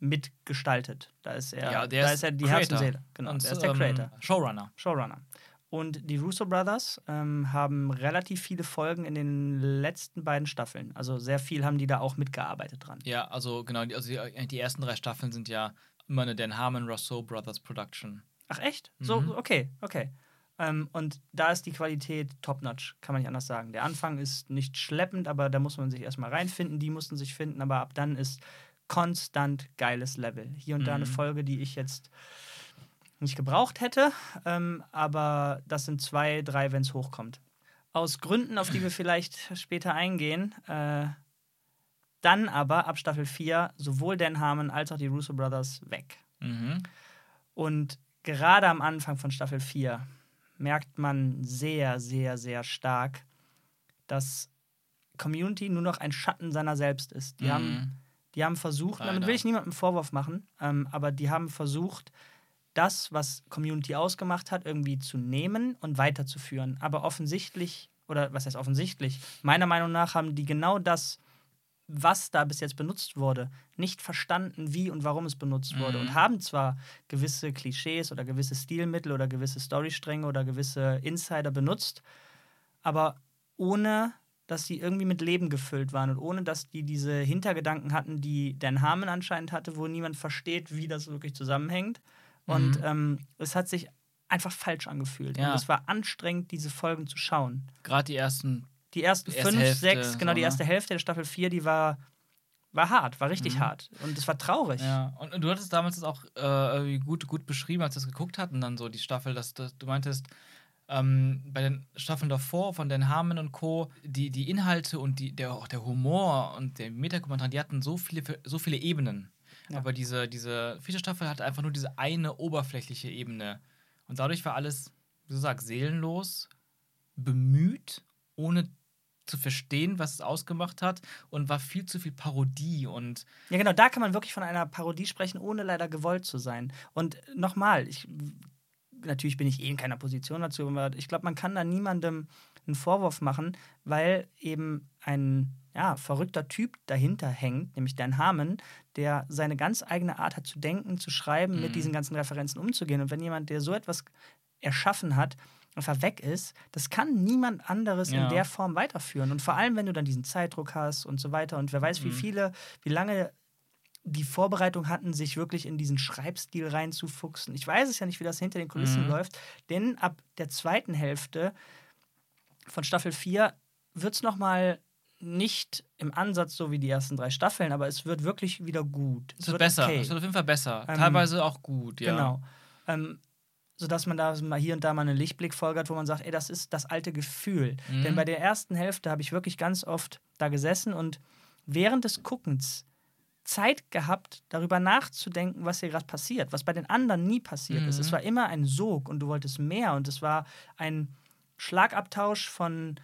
mitgestaltet. Da ist er, Ja, der da ist ist er die Creator. Herz und Seele. Genau, Und, der ist der ähm, Creator. Showrunner. Showrunner. Und die Russo Brothers ähm, haben relativ viele Folgen in den letzten beiden Staffeln. Also sehr viel haben die da auch mitgearbeitet dran. Ja, also genau, die, also die, die ersten drei Staffeln sind ja immer eine Dan Harmon Rousseau Brothers Production. Ach echt? So, Mhm. okay, okay. Ähm, und da ist die Qualität top-notch, kann man nicht anders sagen. Der Anfang ist nicht schleppend, aber da muss man sich erstmal reinfinden. Die mussten sich finden, aber ab dann ist konstant geiles Level. Hier und da eine Mhm. Folge, die ich jetzt nicht gebraucht hätte, ähm, aber das sind zwei, drei, wenn es hochkommt. Aus Gründen, auf die wir vielleicht später eingehen, äh, dann aber ab Staffel 4 sowohl Dan Harmon als auch die Russo Brothers weg. Mhm. Und gerade am Anfang von Staffel 4 merkt man sehr, sehr, sehr stark, dass Community nur noch ein Schatten seiner selbst ist. Die, Mhm. haben, die haben versucht, damit Leider. will ich niemandem Vorwurf machen, ähm, aber die haben versucht, das, was Community ausgemacht hat, irgendwie zu nehmen und weiterzuführen. Aber offensichtlich, oder was heißt offensichtlich, meiner Meinung nach haben die genau das, was da bis jetzt benutzt wurde, nicht verstanden, wie und warum es benutzt wurde. Mhm. Und haben zwar gewisse Klischees oder gewisse Stilmittel oder gewisse Storystränge oder gewisse Insider benutzt, aber ohne dass sie irgendwie mit Leben gefüllt waren und ohne dass die diese Hintergedanken hatten, die Dan Harmon anscheinend hatte, wo niemand versteht, wie das wirklich zusammenhängt. Und Mhm. ähm, es hat sich einfach falsch angefühlt. Ja. Und es war anstrengend, diese Folgen zu schauen. Gerade die ersten. Die ersten Die erste fünf, Hälfte, sechs, genau, so, die ne? erste Hälfte der Staffel 4, die war, war hart, war richtig Mhm. hart. Und es war traurig. Ja, und, und du hattest damals das auch äh, gut, gut beschrieben, als wir das geguckt hatten, dann so die Staffel, dass, dass du meintest, ähm, bei den Staffeln davor von Dan Harmon und Co., die, die Inhalte und die, der, auch der Humor und der Metakommentar, die hatten so viele, so viele Ebenen. Ja. Aber diese, diese vierte Staffel hatte einfach nur diese eine oberflächliche Ebene. Und dadurch war alles, wie du sagst, seelenlos, bemüht, ohne zu verstehen, was es ausgemacht hat und war viel zu viel Parodie und Ja, genau, da kann man wirklich von einer Parodie sprechen, ohne leider gewollt zu sein. Und nochmal, ich, natürlich bin ich eh in keiner Position dazu, aber ich glaube, man kann da niemandem einen Vorwurf machen, weil eben ein ja, verrückter Typ dahinter hängt, nämlich Dan Harmon, der seine ganz eigene Art hat zu denken, zu schreiben, Mhm. mit diesen ganzen Referenzen umzugehen. Und wenn jemand, der so etwas erschaffen hat, einfach weg ist, das kann niemand anderes Ja. in der Form weiterführen. Und vor allem, wenn du dann diesen Zeitdruck hast und so weiter und wer weiß, wie Mhm. viele, wie lange die Vorbereitung hatten, sich wirklich in diesen Schreibstil reinzufuchsen. Ich weiß es ja nicht, wie das hinter den Kulissen Mhm. läuft, denn ab der zweiten Hälfte von Staffel 4 wird es nochmal nicht im Ansatz so wie die ersten drei Staffeln, aber es wird wirklich wieder gut. Es wird besser. okay. Es wird auf jeden Fall besser. Ähm, Teilweise auch gut, ja. Genau. Ähm, sodass man da mal hier und da mal eine Lichtblickfolge hat, wo man sagt, ey, das ist das alte Gefühl. Mhm. Denn bei der ersten Hälfte habe ich wirklich ganz oft da gesessen und während des Guckens Zeit gehabt, darüber nachzudenken, was hier gerade passiert, was bei den anderen nie passiert ist. Mhm. Es war immer ein Sog und du wolltest mehr und es war ein Schlagabtausch von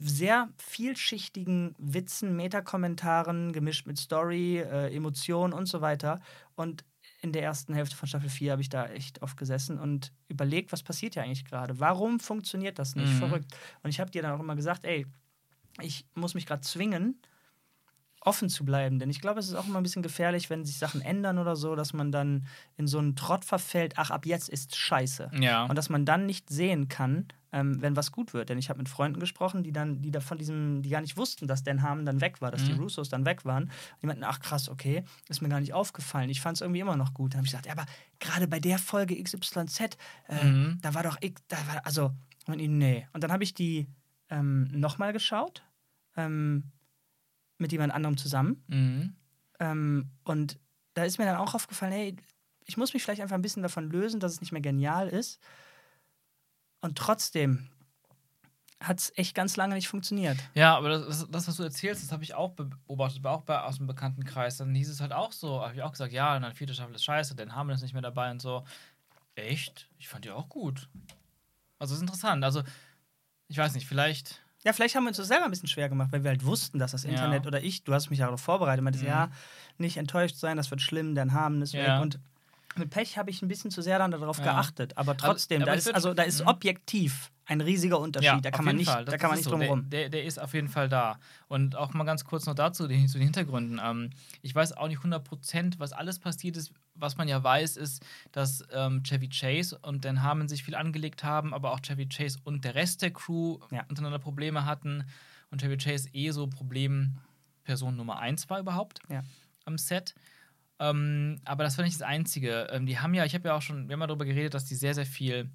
sehr vielschichtigen Witzen, Metakommentaren, gemischt mit Story, äh, Emotionen und so weiter. Und in der ersten Hälfte von Staffel 4 habe ich da echt oft gesessen und überlegt, was passiert hier eigentlich gerade? Warum funktioniert das nicht? Mhm. Verrückt. Und ich habe dir dann auch immer gesagt, ey, ich muss mich gerade zwingen, offen zu bleiben. Denn ich glaube, es ist auch immer ein bisschen gefährlich, wenn sich Sachen ändern oder so, dass man dann in so einen Trott verfällt, ach, ab jetzt ist scheiße. Ja. Und dass man dann nicht sehen kann, ähm, wenn was gut wird. Denn ich habe mit Freunden gesprochen, die dann, die da von diesem, die gar nicht wussten, dass Dan Harmon dann weg war, dass die Mhm. Russos dann weg waren. Und die meinten, ach krass, okay, ist mir gar nicht aufgefallen. Ich fand es irgendwie immer noch gut. Dann habe ich gesagt, ja, aber gerade bei der Folge XYZ, äh, Mhm. da war doch X, da war, also, und ich, nee. Und dann habe ich die ähm, nochmal geschaut, ähm, mit jemand anderem zusammen. Mhm. Ähm, und da ist mir dann auch aufgefallen, hey, ich muss mich vielleicht einfach ein bisschen davon lösen, dass es nicht mehr genial ist. Und trotzdem hat es echt ganz lange nicht funktioniert. Ja, aber das, das, das, was du erzählst, das habe ich auch beobachtet, auch bei, aus dem Bekanntenkreis. Dann hieß es halt auch so, habe ich auch gesagt, ja, dann vierte Staffel ist scheiße, Dan Harmon ist nicht mehr dabei und so. Echt? Ich fand die auch gut. Also es ist interessant. Also, ich weiß nicht, vielleicht. Ja, vielleicht haben wir uns das selber ein bisschen schwer gemacht, weil wir halt wussten, dass das Ja. Internet oder ich, du hast mich ja darauf vorbereitet, meintest, Mhm. ja, nicht enttäuscht sein, das wird schlimm, dann haben es Ja. weg. Und Mit Pech habe ich ein bisschen zu sehr dann darauf Ja. geachtet, aber trotzdem, aber da ich ist, also da ist Mhm. objektiv ein riesiger Unterschied. da auf kann man nicht, Fall. da Das- kann man nicht drum rum. Der, der, der ist auf jeden Fall da. Und auch mal ganz kurz noch dazu, zu den Hintergründen. Ähm, ich weiß auch nicht 100%, was alles passiert ist. Was man ja weiß, ist, dass ähm, Chevy Chase und Dan Harmon sich viel angelegt haben, aber auch Chevy Chase und der Rest der Crew Ja. untereinander Probleme hatten. Und Chevy Chase eh so Problemperson Nummer 1 war überhaupt Ja. am Set. Ähm, aber das war nicht das Einzige. Ähm, die haben ja, ich habe ja auch schon, wir haben ja darüber geredet, dass die sehr, sehr viel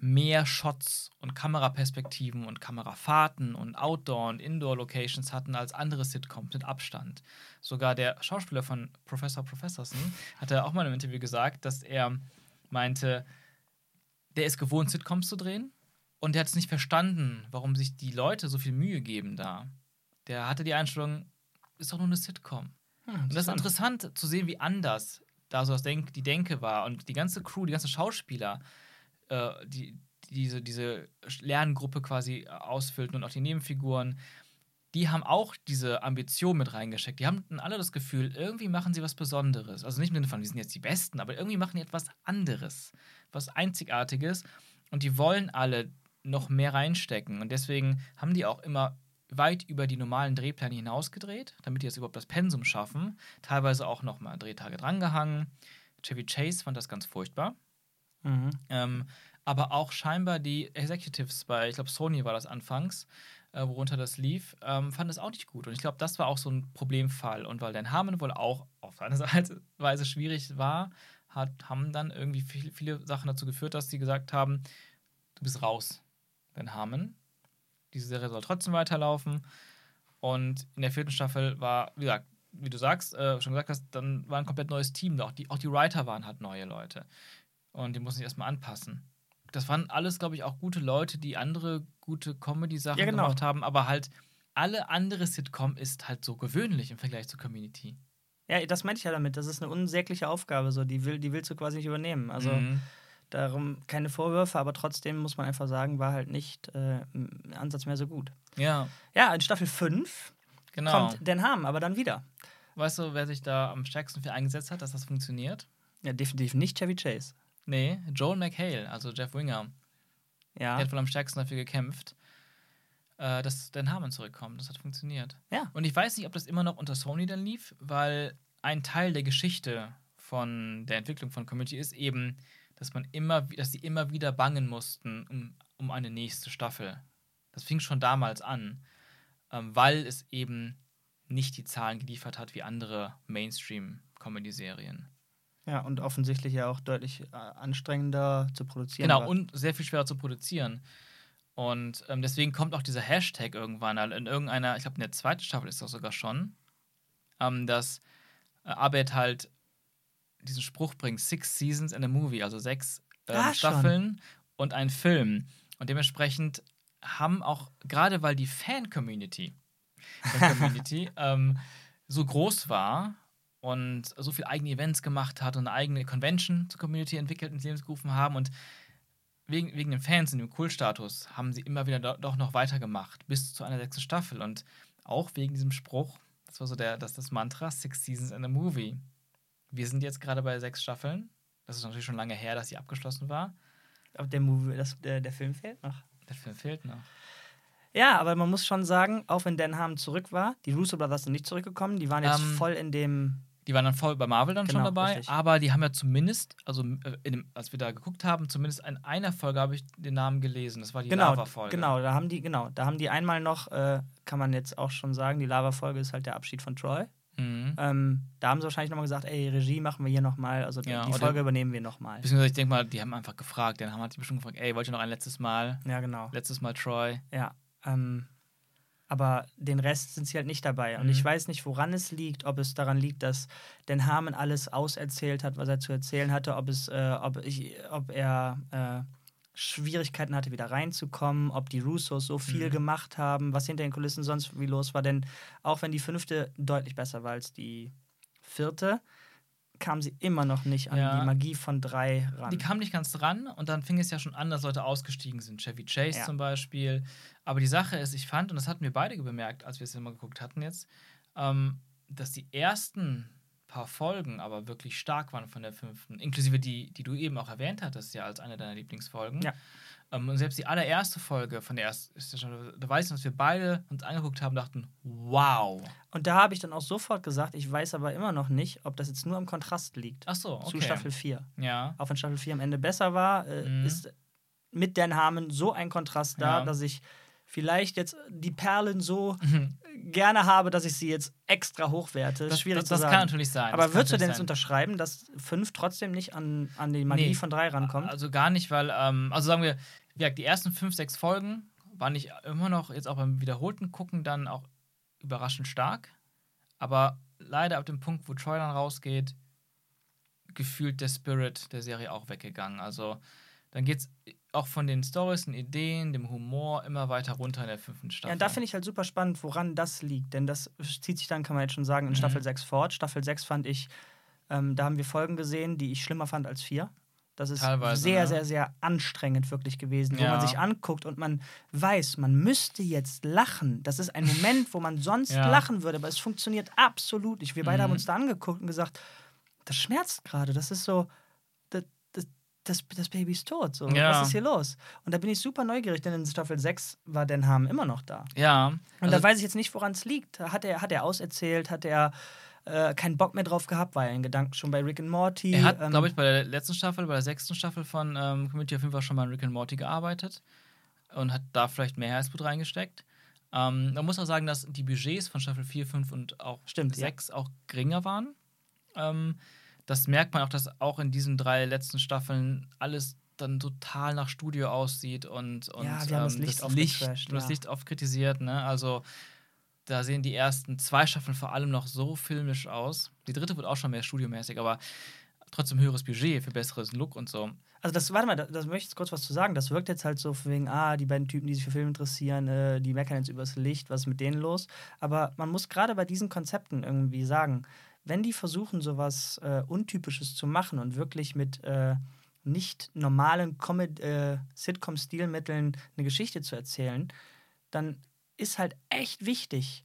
mehr Shots und Kameraperspektiven und Kamerafahrten und Outdoor- und Indoor-Locations hatten als andere Sitcoms mit Abstand. Sogar der Schauspieler von Professor Professorson hat ja auch mal einem Interview gesagt, dass er meinte, der ist gewohnt, Sitcoms zu drehen und der hat es nicht verstanden, warum sich die Leute so viel Mühe geben da. Der hatte die Einstellung, ist doch nur eine Sitcom. Hm, Und das ist interessant zu sehen, wie anders da so das Denk die Denke war. Und die ganze Crew, die ganzen Schauspieler, äh, die, die diese, diese Lerngruppe quasi ausfüllten und auch die Nebenfiguren, die haben auch diese Ambition mit reingesteckt. Die haben alle das Gefühl, irgendwie machen sie was Besonderes. Also nicht im Sinne von, wir sind jetzt die Besten, aber irgendwie machen die etwas anderes, was Einzigartiges. Und die wollen alle noch mehr reinstecken. Und deswegen haben die auch immer weit über die normalen Drehpläne hinaus gedreht, damit die jetzt überhaupt das Pensum schaffen. Teilweise auch noch mal Drehtage drangehangen. Chevy Chase fand das ganz furchtbar. Mhm. Ähm, aber auch scheinbar die Executives bei, ich glaube, Sony war das anfangs, äh, worunter das lief, ähm, fanden es auch nicht gut. Und ich glaube, das war auch so ein Problemfall. Und weil Dan Harmon wohl auch auf seine Seite- Weise schwierig war, hat, haben dann irgendwie viel, viele Sachen dazu geführt, dass sie gesagt haben, du bist raus, Dan Harmon. Diese Serie soll trotzdem weiterlaufen. Und in der vierten Staffel war, wie gesagt, wie du sagst, äh, schon gesagt hast, dann war ein komplett neues Team da. Auch die, auch die Writer waren halt neue Leute. Und die mussten sich erstmal anpassen. Das waren alles, glaube ich, auch gute Leute, die andere gute Comedy-Sachen Ja, genau. gemacht haben, aber halt alle andere Sitcom ist halt so gewöhnlich im Vergleich zur Community. Ja, das meinte ich ja damit. Das ist eine unsägliche Aufgabe. So. Die, will, die willst du quasi nicht übernehmen. Also Mhm. Darum keine Vorwürfe, aber trotzdem muss man einfach sagen, war halt nicht äh, ein Ansatz mehr so gut. Ja, Ja, in Staffel 5 genau. kommt Den Ham, aber dann wieder. Weißt du, wer sich da am stärksten für eingesetzt hat, dass das funktioniert? Ja, definitiv nicht Chevy Chase. Nee, Joel McHale, also Jeff Winger. Ja. Der hat wohl am stärksten dafür gekämpft, äh, dass Dan Harmon zurückkommt. Das hat funktioniert. Ja. Und ich weiß nicht, ob das immer noch unter Sony dann lief, weil ein Teil der Geschichte von der Entwicklung von Community ist eben, dass man immer, dass sie immer wieder bangen mussten um, um eine nächste Staffel. Das fing schon damals an, ähm, weil es eben nicht die Zahlen geliefert hat wie andere Mainstream-Comedy-Serien. Ja, und offensichtlich ja auch deutlich äh, anstrengender zu produzieren. Genau, war. und sehr viel schwerer zu produzieren. Und ähm, deswegen kommt auch dieser Hashtag irgendwann in irgendeiner, ich glaube, in der zweiten Staffel ist das sogar schon, ähm, dass äh, Abed halt diesen Spruch bringt: Six Seasons in a Movie, also sechs ähm, Ah, schon. Staffeln und ein Film. Und dementsprechend haben auch, gerade weil die Fan-Community ähm, so groß war und so viele eigene Events gemacht hat und eine eigene Convention zur Community entwickelt und ins gerufen haben und wegen, wegen den Fans und dem Kultstatus haben sie immer wieder do, doch noch weitergemacht bis zu einer sechsten Staffel und auch wegen diesem Spruch, das war so der, das, das Mantra, Six Seasons in a Movie. Wir sind jetzt gerade bei sechs Staffeln. Das ist natürlich schon lange her, dass sie abgeschlossen war. Aber der, Movie, das, der, der Film fehlt noch. Der Film fehlt noch. Ja, aber man muss schon sagen, auch wenn Dan Harmon zurück war, die Russo Brothers sind nicht zurückgekommen. Die waren jetzt Ähm, voll in dem. Die waren dann voll bei Marvel dann schon Genau, dabei, richtig. aber die haben ja zumindest, also äh, dem, als wir da geguckt haben, zumindest in einer Folge habe ich den Namen gelesen. Das war die Genau, Lava-Folge. genau, da haben die, genau, da haben die einmal noch, äh, kann man jetzt auch schon sagen, die Lava-Folge ist halt der Abschied von Troy. Mhm. Ähm, da haben sie wahrscheinlich nochmal gesagt, ey, Regie machen wir hier nochmal, also Ja, die Folge übernehmen wir nochmal. Beziehungsweise ich denke mal, die haben einfach gefragt. Dann haben die bestimmt gefragt, ey, wollt ihr noch ein letztes Mal? Ja, genau. Letztes Mal Troy. Ja. Ähm, aber den Rest sind sie halt nicht dabei. Und Mhm. ich weiß nicht, woran es liegt, ob es daran liegt, dass Dan Harmon alles auserzählt hat, was er zu erzählen hatte, ob, es, äh, ob, ich, ob er äh, Schwierigkeiten hatte, wieder reinzukommen, ob die Russos so viel Mhm. gemacht haben, was hinter den Kulissen sonst wie los war. Denn auch wenn die fünfte deutlich besser war als die vierte, kam sie immer noch nicht an Ja. die Magie von drei ran. Die kam nicht ganz dran und dann fing es ja schon an, dass Leute ausgestiegen sind. Chevy Chase Ja. zum Beispiel. Aber die Sache ist, ich fand, und das hatten wir beide bemerkt, als wir es immer geguckt hatten jetzt, ähm, dass die ersten paar Folgen aber wirklich stark waren von der fünften, inklusive die, die du eben auch erwähnt hattest, ja, als eine deiner Lieblingsfolgen. Ja. Ähm, und selbst die allererste Folge von der ersten, da weiß ich, dass wir beide uns angeguckt haben, dachten, wow. Und da habe ich dann auch sofort gesagt, ich weiß aber immer noch nicht, ob das jetzt nur am Kontrast liegt. Ach so, okay. Zu Staffel 4. Ja. Auch wenn Staffel 4 am Ende besser war, äh, Mhm. ist mit Dan Harmon so ein Kontrast da, Ja. dass ich vielleicht jetzt die Perlen so Mhm. gerne habe, dass ich sie jetzt extra hochwerte. Das, Schwierig das, zu das sagen. kann natürlich sein. aber würdest du denn jetzt unterschreiben, dass 5 trotzdem nicht an, an die Magie Nee. von 3 rankommt? Also gar nicht, weil, ähm, also sagen wir, gesagt, die ersten fünf, sechs Folgen waren ich immer noch, jetzt auch beim wiederholten Gucken, dann auch überraschend stark. Aber leider ab dem Punkt, wo Troy dann rausgeht, gefühlt der Spirit der Serie auch weggegangen. Also dann geht es auch von den Stories, den Ideen, dem Humor immer weiter runter in der fünften Staffel. Ja, da finde ich halt super spannend, woran das liegt. Denn das zieht sich dann, kann man jetzt schon sagen, in Mhm. Staffel 6 fort. Staffel 6 fand ich, ähm, da haben wir Folgen gesehen, die ich schlimmer fand als 4. Das ist Teilweise, sehr, ne? sehr, sehr anstrengend wirklich gewesen, wo Ja. man sich anguckt und man weiß, man müsste jetzt lachen. Das ist ein Moment, wo man sonst Ja. lachen würde, aber es funktioniert absolut nicht. Wir beide Mhm. haben uns da angeguckt und gesagt, das schmerzt gerade. Das ist so, das, das, Baby ist tot. So. Ja. Was ist hier los? Und da bin ich super neugierig, denn in Staffel 6 war Dan Harmon immer noch da. ja. Und also, da weiß ich jetzt nicht, woran es liegt. Hat er, hat er auserzählt? Hat er äh, keinen Bock mehr drauf gehabt? War er in Gedanken schon bei Rick and Morty? Er hat, Ähm, glaube ich, bei der letzten Staffel, bei der sechsten Staffel von ähm, Community auf jeden Fall schon mal in Rick and Morty gearbeitet und hat da vielleicht mehr Herzblut reingesteckt. Ähm, man muss auch sagen, dass die Budgets von Staffel 4, 5 und auch Stimmt, ja. 6 auch geringer waren. Ähm, das merkt man auch, dass auch in diesen drei letzten Staffeln alles dann total nach Studio aussieht und, und Ja, haben das ähm, Licht das oft Licht, getrashed, das ja. Licht oft kritisiert. Ne? Also da sehen die ersten zwei Staffeln vor allem noch so filmisch aus. Die dritte wird auch schon mehr studiomäßig, aber trotzdem höheres Budget für besseres Look und so. Also das, warte mal, da, da möchte ich jetzt kurz was zu sagen. Das wirkt jetzt halt so von wegen, ah, die beiden Typen, die sich für Film interessieren, äh, die meckern jetzt übers Licht, was ist mit denen los? Aber man muss gerade bei diesen Konzepten irgendwie sagen, wenn die versuchen, sowas äh, Untypisches zu machen und wirklich mit äh, nicht normalen äh, Sitcom-Stilmitteln eine Geschichte zu erzählen, dann ist halt echt wichtig,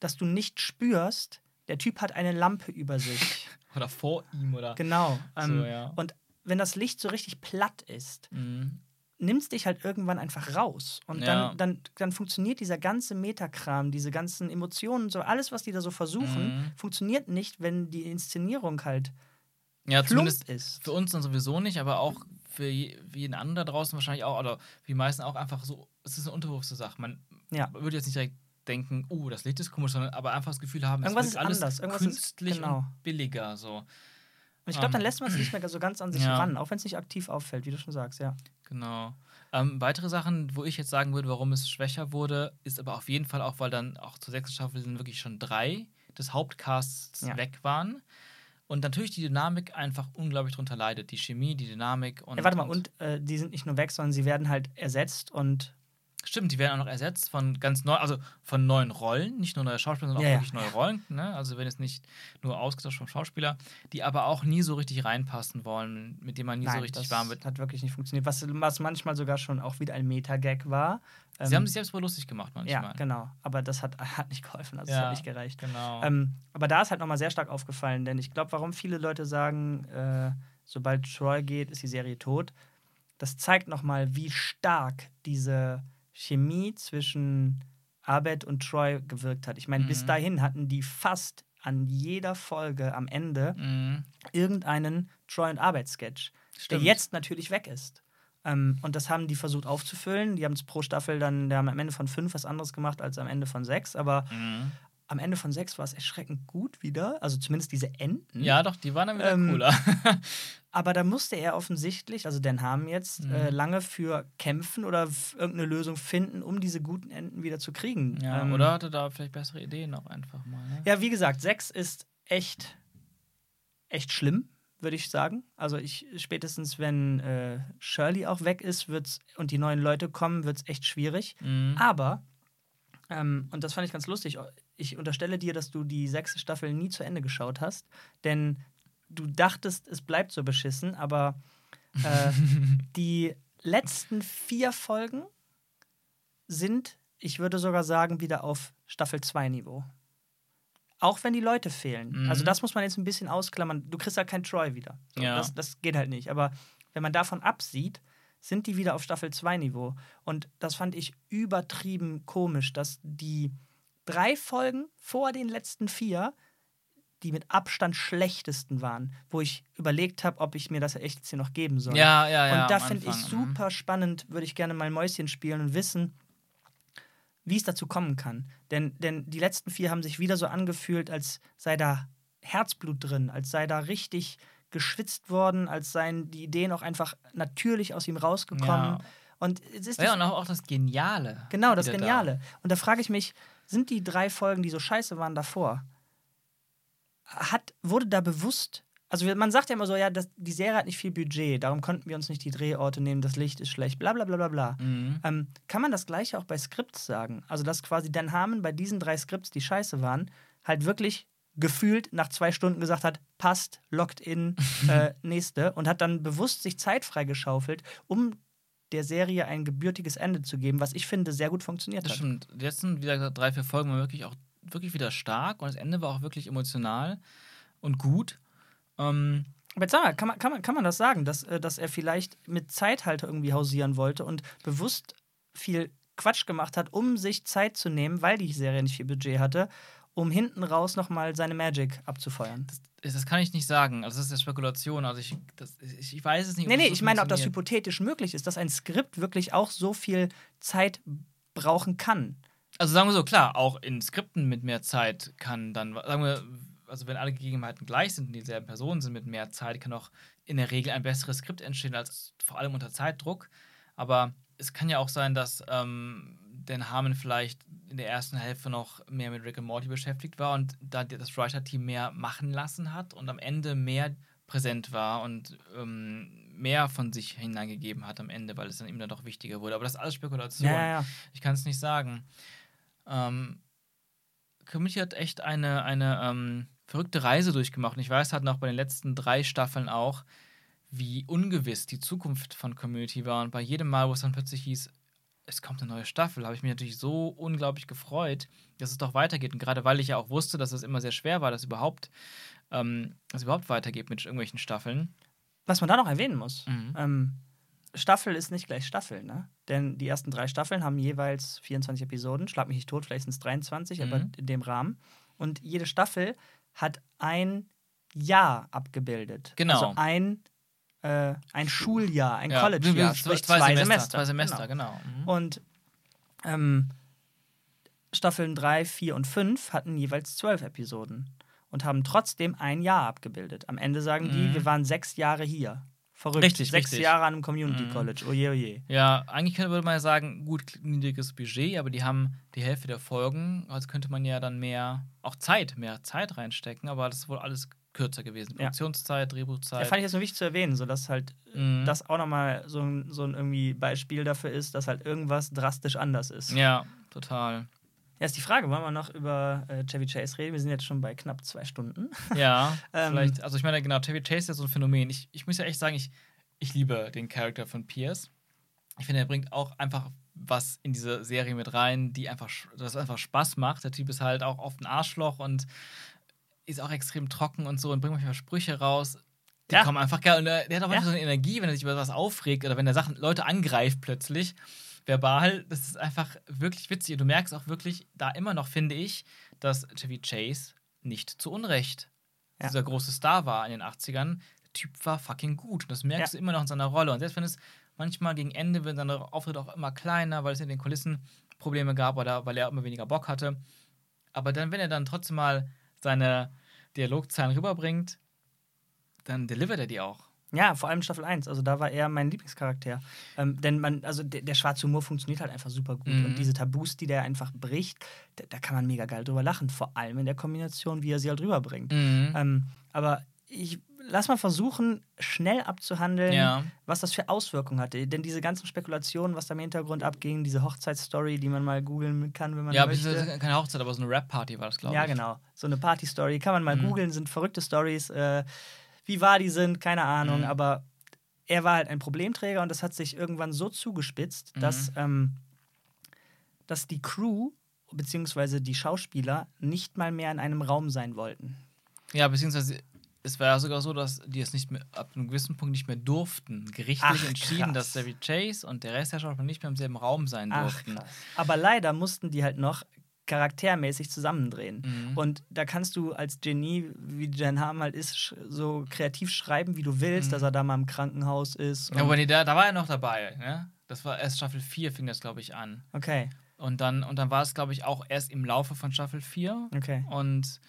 dass du nicht spürst, der Typ hat eine Lampe über sich. Oder vor ihm oder. Genau. Ähm, So, ja. Und wenn das Licht so richtig platt ist, Mhm. Nimmst dich halt irgendwann einfach raus. Und Ja. dann, dann, dann funktioniert dieser ganze Metakram, diese ganzen Emotionen, so alles, was die da so versuchen, Mhm. funktioniert nicht, wenn die Inszenierung halt Ja, zumindest ist. für uns dann sowieso nicht, aber auch für jeden anderen da draußen wahrscheinlich auch, oder für die meisten auch einfach so, es ist eine unterbewusste Sache. Man Ja. würde jetzt nicht direkt denken, oh, das Licht ist komisch, sondern aber einfach das Gefühl haben, Irgendwas es ist alles anders, irgendwas ist- künstlich genau. und billiger. So. Und ich glaube, dann Ähm, lässt man es nicht mehr so ganz an sich ja. ran, auch wenn es nicht aktiv auffällt, wie du schon sagst, ja. Genau. Ähm, weitere Sachen, wo ich jetzt sagen würde, warum es schwächer wurde, ist aber auf jeden Fall auch, weil dann auch zur sechsten Staffel sind wirklich schon drei des Hauptcasts Ja. weg waren. Und natürlich die Dynamik einfach unglaublich drunter leidet. Die Chemie, die Dynamik und. ja warte mal, und äh, die sind nicht nur weg, sondern sie werden halt ersetzt und Stimmt, die werden auch noch ersetzt von ganz neu, also von neuen Rollen, nicht nur neue Schauspieler, sondern Ja, auch wirklich neue Rollen. Ne? Also wenn es nicht nur ausgetauscht vom Schauspieler, die aber auch nie so richtig reinpassen wollen, mit denen man nie so richtig das warm wird. hat wirklich nicht funktioniert. Was, was manchmal sogar schon auch wieder ein Meta-Gag war. Sie Ähm, haben sich selbst wohl lustig gemacht manchmal. Ja, genau. Aber das hat, hat nicht geholfen, also es Ja, hat nicht gereicht. Genau. Ähm, aber da ist halt nochmal sehr stark aufgefallen, denn ich glaube, warum viele Leute sagen, äh, sobald Troy geht, ist die Serie tot. Das zeigt nochmal, wie stark diese Chemie zwischen Abed und Troy gewirkt hat. Ich meine, bis Mhm. dahin hatten die fast an jeder Folge am Ende Mhm. irgendeinen Troy und Abed-Sketch, der Stimmt. jetzt natürlich weg ist. Ähm, und das haben die versucht aufzufüllen. Die haben es pro Staffel dann, die haben am Ende von fünf was anderes gemacht als am Ende von sechs. Aber Mhm. Am Ende von sechs war es erschreckend gut wieder. Also zumindest diese Enden. Ja, doch, die waren dann wieder Ähm, cooler. Aber da musste er offensichtlich, also Dan Harmon jetzt, Mhm. äh, lange für kämpfen oder irgendeine Lösung finden, um diese guten Enden wieder zu kriegen. ja, Ähm, oder hatte da vielleicht bessere Ideen auch einfach mal. Ne? Ja, wie gesagt, sechs ist echt, echt schlimm, würde ich sagen. Also ich spätestens, wenn äh, Shirley auch weg ist, wird's und die neuen Leute kommen, wird es echt schwierig. Mhm. Aber, ähm, und das fand ich ganz lustig, ich unterstelle dir, dass du die sechste Staffel nie zu Ende geschaut hast, denn du dachtest, es bleibt so beschissen, aber äh, die letzten vier Folgen sind, ich würde sogar sagen, wieder auf Staffel 2 Niveau. Auch wenn die Leute fehlen. Mhm. Also das muss man jetzt ein bisschen ausklammern. Du kriegst halt kein Troy wieder. So, Ja. das, das geht halt nicht. Aber wenn man davon absieht, sind die wieder auf Staffel 2 Niveau. Und das fand ich übertrieben komisch, dass die drei Folgen vor den letzten vier die mit Abstand schlechtesten waren, wo ich überlegt habe, ob ich mir das echt jetzt hier noch geben soll. Ja, ja, ja. Und da finde ich mhm. super spannend, würde ich gerne mal Mäuschen spielen und wissen, wie es dazu kommen kann. Denn, denn die letzten vier haben sich wieder so angefühlt, als sei da Herzblut drin, als sei da richtig geschwitzt worden, als seien die Ideen auch einfach natürlich aus ihm rausgekommen. Ja. Und es ist Ja, und auch, das Geniale. genau das wieder da. Geniale. Und da frage ich mich, sind die drei Folgen, die so scheiße waren davor, hat, wurde da bewusst, also man sagt ja immer so, ja, das, die Serie hat nicht viel Budget, darum konnten wir uns nicht die Drehorte nehmen, das Licht ist schlecht, bla bla bla bla bla. Mhm. Ähm, kann man das gleiche auch bei Skripts sagen? Also, dass quasi Dan Harmon bei diesen drei Skripts, die scheiße waren, halt wirklich gefühlt nach zwei Stunden gesagt hat, passt, lockt in, äh, nächste und hat dann bewusst sich Zeit freigeschaufelt, um der Serie ein gebürtiges Ende zu geben, was ich finde sehr gut funktioniert Das hat. stimmt. Die letzten, wie gesagt, drei, vier Folgen waren wirklich auch wirklich wieder stark und das Ende war auch wirklich emotional und gut. Ähm, Aber jetzt sag mal, kann man, kann man, kann man das sagen, dass, äh, dass er vielleicht mit Zeit halt irgendwie hausieren wollte und bewusst viel Quatsch gemacht hat, um sich Zeit zu nehmen, weil die Serie nicht viel Budget hatte, um hinten raus nochmal seine Magic abzufeuern? das, das kann ich nicht sagen. Also das ist ja Spekulation. Also ich, das, ich, ich weiß es nicht. Nee, nee, ich meine, ob das hypothetisch möglich ist, dass ein Skript wirklich auch so viel Zeit brauchen kann. Also sagen wir so, klar, auch in Skripten mit mehr Zeit kann dann, sagen wir, also wenn alle Gegebenheiten gleich sind und dieselben Personen sind mit mehr Zeit, kann auch in der Regel ein besseres Skript entstehen, als vor allem unter Zeitdruck. Aber es kann ja auch sein, dass ähm, Dan Harmon vielleicht in der ersten Hälfte noch mehr mit Rick and Morty beschäftigt war und da das Writer-Team mehr machen lassen hat und am Ende mehr präsent war und ähm, mehr von sich hineingegeben hat am Ende, weil es dann ihm dann doch wichtiger wurde. Aber das ist alles Spekulation. Ja, ja, ja. Ich kann es nicht sagen. Ähm, Community hat echt eine, eine ähm, verrückte Reise durchgemacht. Und ich weiß halt noch bei den letzten drei Staffeln auch, wie ungewiss die Zukunft von Community war. Und bei jedem Mal, wo es dann plötzlich hieß, es kommt eine neue Staffel, habe ich mich natürlich so unglaublich gefreut, dass es doch weitergeht. Und gerade weil ich ja auch wusste, dass es immer sehr schwer war, dass überhaupt, ähm, dass es überhaupt weitergeht mit irgendwelchen Staffeln. Was man da noch erwähnen muss, Mhm. ähm, Staffel ist nicht gleich Staffel, ne? Denn die ersten drei Staffeln haben jeweils 24 Episoden. Schlag mich nicht tot, vielleicht sind es 23, aber Mhm. in dem Rahmen. Und jede Staffel hat ein Jahr abgebildet. Genau. Also ein, äh, ein Schuljahr, ein Ja, College-Jahr, zwei, sprich zwei, zwei, Semester, Semester. Zwei Semester, Genau. genau. Mhm. Und ähm, Staffeln 3, 4 und 5 hatten jeweils zwölf Episoden und haben trotzdem ein Jahr abgebildet. Am Ende sagen die, Mhm. wir waren sechs Jahre hier. Verrückt. Richtig, Sechs richtig. Jahre an einem Community Mhm. College. Oje, oje. Ja, eigentlich könnte, würde man ja sagen, gut, niedriges Budget, aber die haben die Hälfte der Folgen, also könnte man ja dann mehr, auch Zeit, mehr Zeit reinstecken, aber das ist wohl alles kürzer gewesen. Ja. Produktionszeit, Da Drehbuchzeit. fand ich jetzt nur wichtig zu erwähnen, sodass halt Mhm. das auch nochmal so ein, so ein irgendwie Beispiel dafür ist, dass halt irgendwas drastisch anders ist. ja, total. Erst die Frage, wollen wir noch über äh, Chevy Chase reden? Wir sind jetzt schon bei knapp zwei Stunden. Ja, Ähm. vielleicht, also ich meine, genau, Chevy Chase ist ja so ein Phänomen. Ich, ich muss ja echt sagen, ich, ich liebe den Charakter von Pierce. Ich finde, er bringt auch einfach was in diese Serie mit rein, die einfach, das einfach Spaß macht. Der Typ ist halt auch oft ein Arschloch und ist auch extrem trocken und so und bringt manchmal Sprüche raus. Die Ja. kommen einfach geil. Und er, der hat auch Ja. manchmal so eine Energie, wenn er sich über was aufregt oder wenn er Sachen, Leute angreift plötzlich. Verbal, das ist einfach wirklich witzig. Und du merkst auch wirklich da immer noch, finde ich, dass Chevy Chase nicht zu Unrecht Ja. dieser große Star war in den 80ern. Der Typ war fucking gut. Und das merkst Ja. du immer noch in seiner Rolle. Und selbst wenn es manchmal gegen Ende wird seine Auftritte auch immer kleiner, weil es in den Kulissen Probleme gab oder weil er immer weniger Bock hatte. Aber dann, wenn er dann trotzdem mal seine Dialogzeilen rüberbringt, dann delivert er die auch. Ja, vor allem Staffel 1. Also da war er mein Lieblingscharakter. Ähm, denn man, also der, der schwarze Humor funktioniert halt einfach super gut. Mhm. Und diese Tabus, die der einfach bricht, da, da kann man mega geil drüber lachen. Vor allem in der Kombination, wie er sie halt rüberbringt. Mhm. Ähm, aber ich lass mal versuchen, schnell abzuhandeln, Ja. was das für Auswirkungen hatte. Denn diese ganzen Spekulationen, was da im Hintergrund abging, diese Hochzeitsstory, die man mal googeln kann, wenn man Ja, möchte. beziehungsweise keine Hochzeit, aber so eine Rap-Party war das, glaube ich. Ja, genau. So eine Party-Story kann man mal Mhm. googeln, sind verrückte Stories. Äh, wie wahr die sind, keine Ahnung, Mhm. aber er war halt ein Problemträger und das hat sich irgendwann so zugespitzt, Mhm. dass, ähm, dass die Crew beziehungsweise die Schauspieler nicht mal mehr in einem Raum sein wollten. Ja, beziehungsweise es war ja sogar so, dass die es nicht mehr ab einem gewissen Punkt nicht mehr durften. Gerichtlich Ach, entschieden, krass. dass David Chase und der Rest der Schauspieler nicht mehr im selben Raum sein Ach, durften. krass. Aber leider mussten die halt noch charaktermäßig zusammendrehen. Mhm. Und da kannst du als Genie, wie Jen Ham halt ist, so kreativ schreiben, wie du willst, dass er da mal im Krankenhaus ist. Mhm. Ja, aber nee, da, da war er noch dabei. Ne? Das war erst Staffel 4, fing das, glaube ich, an. okay, Und dann, und dann war es, glaube ich, auch erst im Laufe von Staffel 4. okay. Und,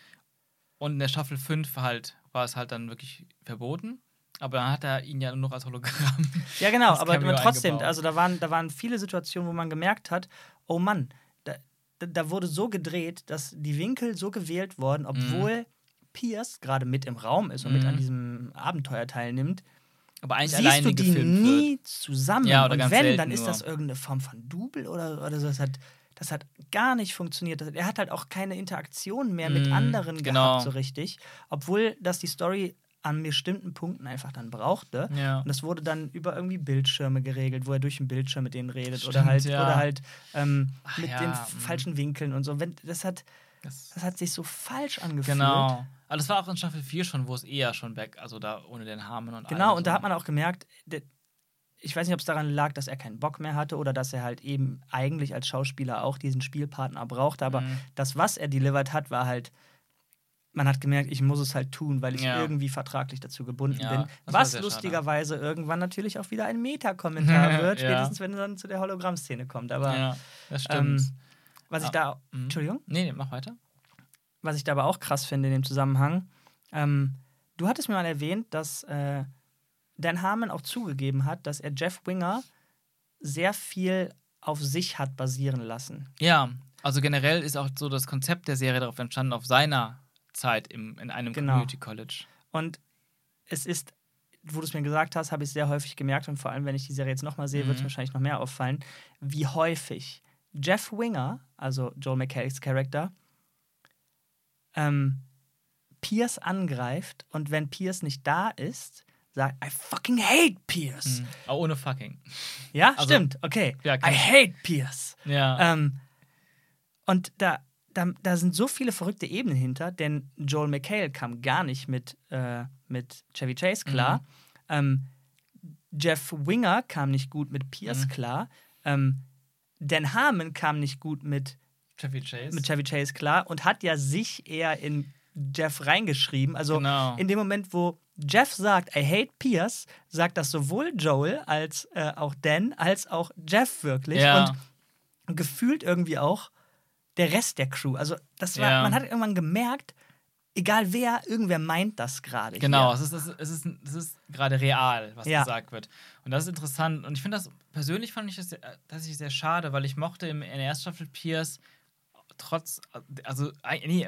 und in der Staffel 5 halt, war es halt dann wirklich verboten. Aber dann hat er ihn ja nur noch als Hologramm. Ja, genau, aber, trotzdem, eingebaut. also da waren, da waren viele Situationen, wo man gemerkt hat, oh Mann, da, da, wurde so gedreht, dass die Winkel so gewählt wurden, obwohl Pierce gerade mit im Raum ist und mit Mhm. an diesem Abenteuer teilnimmt. Aber eigentlich Siehst alleine du die nie wird. zusammen? Ja, oder und ganz wenn, dann ist nur. das irgendeine Form von Double oder, oder so. Das hat, das hat gar nicht funktioniert. Er hat halt auch keine Interaktion mehr mit Mhm, anderen genau. gehabt, so richtig. Obwohl das die Story an bestimmten Punkten einfach dann brauchte. Ja. Und das wurde dann über irgendwie Bildschirme geregelt, wo er durch den Bildschirm mit denen redet oder Stimmt, halt, ja. oder halt ähm, Ach mit ja, den mm. falschen Winkeln und so. Wenn, das, hat, Das, das hat sich so falsch angefühlt. genau. Aber das war auch in Staffel 4 schon, wo es eher schon weg, also da ohne den Harmon und Genau, und da hat man auch gemerkt, der, ich weiß nicht, ob es daran lag, dass er keinen Bock mehr hatte oder dass er halt eben eigentlich als Schauspieler auch diesen Spielpartner brauchte. Aber Mhm. das, was er delivered hat, war halt, man hat gemerkt, ich muss es halt tun, weil ich Ja. irgendwie vertraglich dazu gebunden Ja, bin. Was lustigerweise irgendwann natürlich auch wieder ein Meta-Kommentar wird, Ja. spätestens wenn es dann zu der Hologramm-Szene kommt. Aber das stimmt. ähm, was ich da, Mhm. Entschuldigung? nee, nee, mach weiter. was ich da aber auch krass finde in dem Zusammenhang, ähm, du hattest mir mal erwähnt, dass äh, Dan Harmon auch zugegeben hat, dass er Jeff Winger sehr viel auf sich hat basieren lassen. Ja, also generell ist auch so das Konzept der Serie darauf entstanden, auf seiner Zeit im, in einem Genau. Community College. Und es ist, wo du es mir gesagt hast, habe ich sehr häufig gemerkt und vor allem, wenn ich die Serie jetzt nochmal sehe, wird es Mhm. wahrscheinlich noch mehr auffallen, wie häufig Jeff Winger, also Joel McHale's Charakter, ähm, Pierce angreift und wenn Pierce nicht da ist, sagt, I fucking hate Pierce. Mhm. Auch ohne fucking. Ja, Also- stimmt, okay. Ja, I hate Pierce. Ja. Ähm, und da, da, da sind so viele verrückte Ebenen hinter, denn Joel McHale kam gar nicht mit, äh, mit Chevy Chase klar. Mhm. Ähm, Jeff Winger kam nicht gut mit Pierce Mhm. klar. Ähm, Dan Harmon kam nicht gut mit, Chevy Chase. mit Chevy Chase klar und hat ja sich eher in Jeff reingeschrieben. Also Genau. in dem Moment, wo Jeff sagt, I hate Pierce, sagt das sowohl Joel als äh, auch Dan als auch Jeff wirklich. Ja. Und gefühlt irgendwie auch der Rest der Crew. Also das war, Ja. man hat irgendwann gemerkt, egal wer, irgendwer meint das gerade. Genau, es ist, es ist, es ist, es ist gerade real, was Ja. gesagt wird. Und das ist interessant. Und ich finde das, persönlich fand ich das sehr- tatsächlich sehr schade, weil ich mochte im, in der ersten Staffel Pierce trotz, also, nee,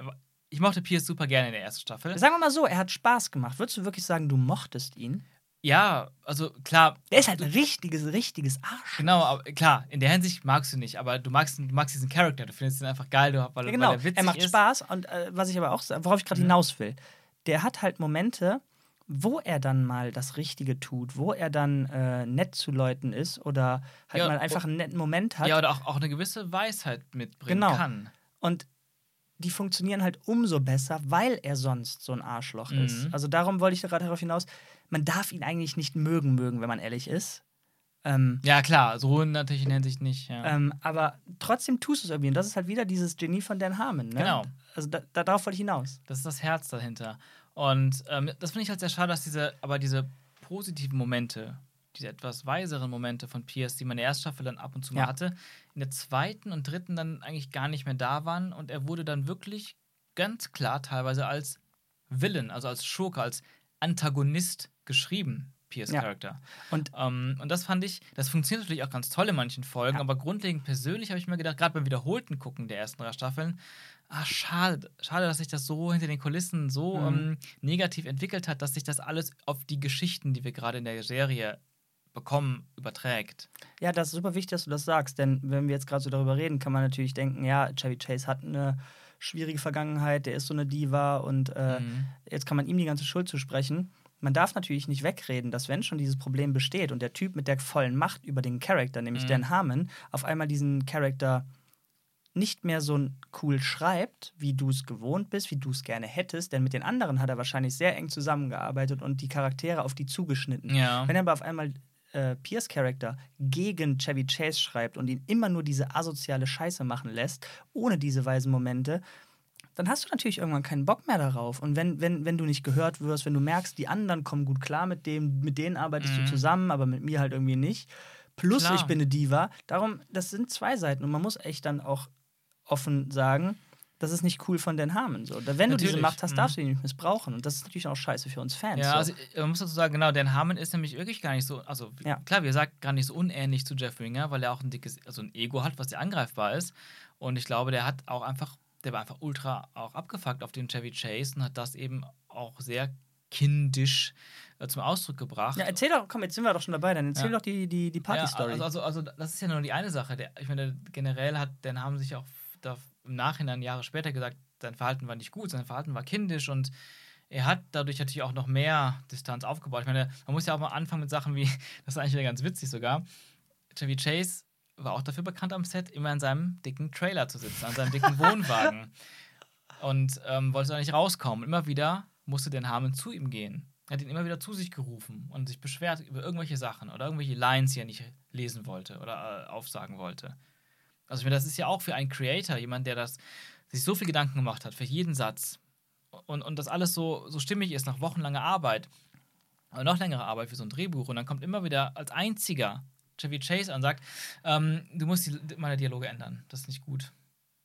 ich mochte Pierce super gerne in der ersten Staffel. Sagen wir mal so, er hat Spaß gemacht. Würdest du wirklich sagen, du mochtest ihn? Ja, also klar, Der ist halt ein richtiges, richtiges Arsch. genau, aber klar, in der Hinsicht magst du nicht, aber du magst, du magst diesen Charakter, du findest ihn einfach geil, weil, Ja, genau. weil er witzig Er macht ist. Spaß und äh, was ich aber auch, worauf ich gerade Mhm. hinaus will, der hat halt Momente, wo er dann mal das Richtige tut, wo er dann äh, nett zu Leuten ist oder halt Ja, mal einfach einen netten Moment hat. Ja, oder auch, auch eine gewisse Weisheit mitbringen Genau. kann. Und die funktionieren halt umso besser, weil er sonst so ein Arschloch ist. Mhm. Also darum wollte ich gerade darauf hinaus, man darf ihn eigentlich nicht mögen, mögen, wenn man ehrlich ist. Ähm, Ja, klar, so natürlich in Hinsicht nicht. Ja. ähm, aber trotzdem tust du es irgendwie. Und das ist halt wieder dieses Genie von Dan Harmon. Ne? Genau. Also da, da, darauf wollte ich hinaus. Das ist das Herz dahinter. Und ähm, das finde ich halt sehr schade, dass diese, aber diese positiven Momente, diese etwas weiseren Momente von Pierce, die man in der ersten Staffel dann ab und zu mal Ja. hatte, in der zweiten und dritten dann eigentlich gar nicht mehr da waren. Und er wurde dann wirklich ganz klar teilweise als Villain, also als Schurke, als Antagonist geschrieben, Pierce Ja. Charakter. Und Ähm, und das fand ich, das funktioniert natürlich auch ganz toll in manchen Folgen, Ja. aber grundlegend persönlich habe ich mir gedacht, gerade beim wiederholten Gucken der ersten drei Staffeln, ah, schade, schade, dass sich das so hinter den Kulissen so Mhm. ähm, negativ entwickelt hat, dass sich das alles auf die Geschichten, die wir gerade in der Serie bekommen, überträgt. Ja, das ist super wichtig, dass du das sagst, denn wenn wir jetzt gerade so darüber reden, kann man natürlich denken, ja, Chevy Chase hat eine schwierige Vergangenheit, der ist so eine Diva und äh, Mhm. jetzt kann man ihm die ganze Schuld zusprechen. Man darf natürlich nicht wegreden, dass wenn schon dieses Problem besteht und der Typ mit der vollen Macht über den Charakter, nämlich Mhm. Dan Harmon, auf einmal diesen Charakter nicht mehr so cool schreibt, wie du es gewohnt bist, wie du es gerne hättest, denn mit den anderen hat er wahrscheinlich sehr eng zusammengearbeitet und die Charaktere auf die zugeschnitten. Ja. Wenn er aber auf einmal äh, Pierce Charakter gegen Chevy Chase schreibt und ihn immer nur diese asoziale Scheiße machen lässt, ohne diese weisen Momente, dann hast du natürlich irgendwann keinen Bock mehr darauf. Und wenn, wenn, wenn du nicht gehört wirst, wenn du merkst, die anderen kommen gut klar mit dem, mit denen arbeitest Mhm. du zusammen, aber mit mir halt irgendwie nicht. Plus, Klar. ich bin eine Diva. Darum, das sind zwei Seiten. Und man muss echt dann auch offen sagen, das ist nicht cool von Dan Harmon. So. Wenn du diese Natürlich, Macht hast, mhm. darfst du die nicht missbrauchen. Und das ist natürlich auch scheiße für uns Fans. Ja, so. also äh, man muss dazu sagen, genau, Dan Harmon ist nämlich wirklich gar nicht so, also Ja. klar, wie gesagt, gar nicht so unähnlich zu Jeff Winger, weil er auch ein dickes, also ein Ego hat, was ja angreifbar ist. Und ich glaube, der hat auch einfach, der war einfach ultra auch abgefuckt auf den Chevy Chase und hat das eben auch sehr kindisch äh, zum Ausdruck gebracht. ja, erzähl doch, komm, jetzt sind wir doch schon dabei, dann erzähl Ja. doch die, die, die Party-Story. Ja, also, also, also das ist ja nur die eine Sache. Der, ich meine, generell hat Dan Harmon sich auch da im Nachhinein Jahre später gesagt, sein Verhalten war nicht gut, sein Verhalten war kindisch und er hat dadurch natürlich auch noch mehr Distanz aufgebaut. Ich meine, man muss ja auch mal anfangen mit Sachen wie, das ist eigentlich wieder ganz witzig sogar, Chevy Chase war auch dafür bekannt am Set, immer in seinem dicken Trailer zu sitzen, an seinem dicken Wohnwagen. Und ähm, wollte da nicht rauskommen. Immer wieder musste Dan Harmon zu ihm gehen. Er hat ihn immer wieder zu sich gerufen und sich beschwert über irgendwelche Sachen oder irgendwelche Lines, die er nicht lesen wollte oder äh, aufsagen wollte. Also ich meine, das ist ja auch für einen Creator, jemand, der das sich so viel Gedanken gemacht hat für jeden Satz und, und das alles so, so stimmig ist nach wochenlanger Arbeit, aber noch längere Arbeit für so ein Drehbuch und dann kommt immer wieder als einziger Chevy Chase an und sagt, ähm, du musst die, meine Dialoge ändern, das ist nicht gut.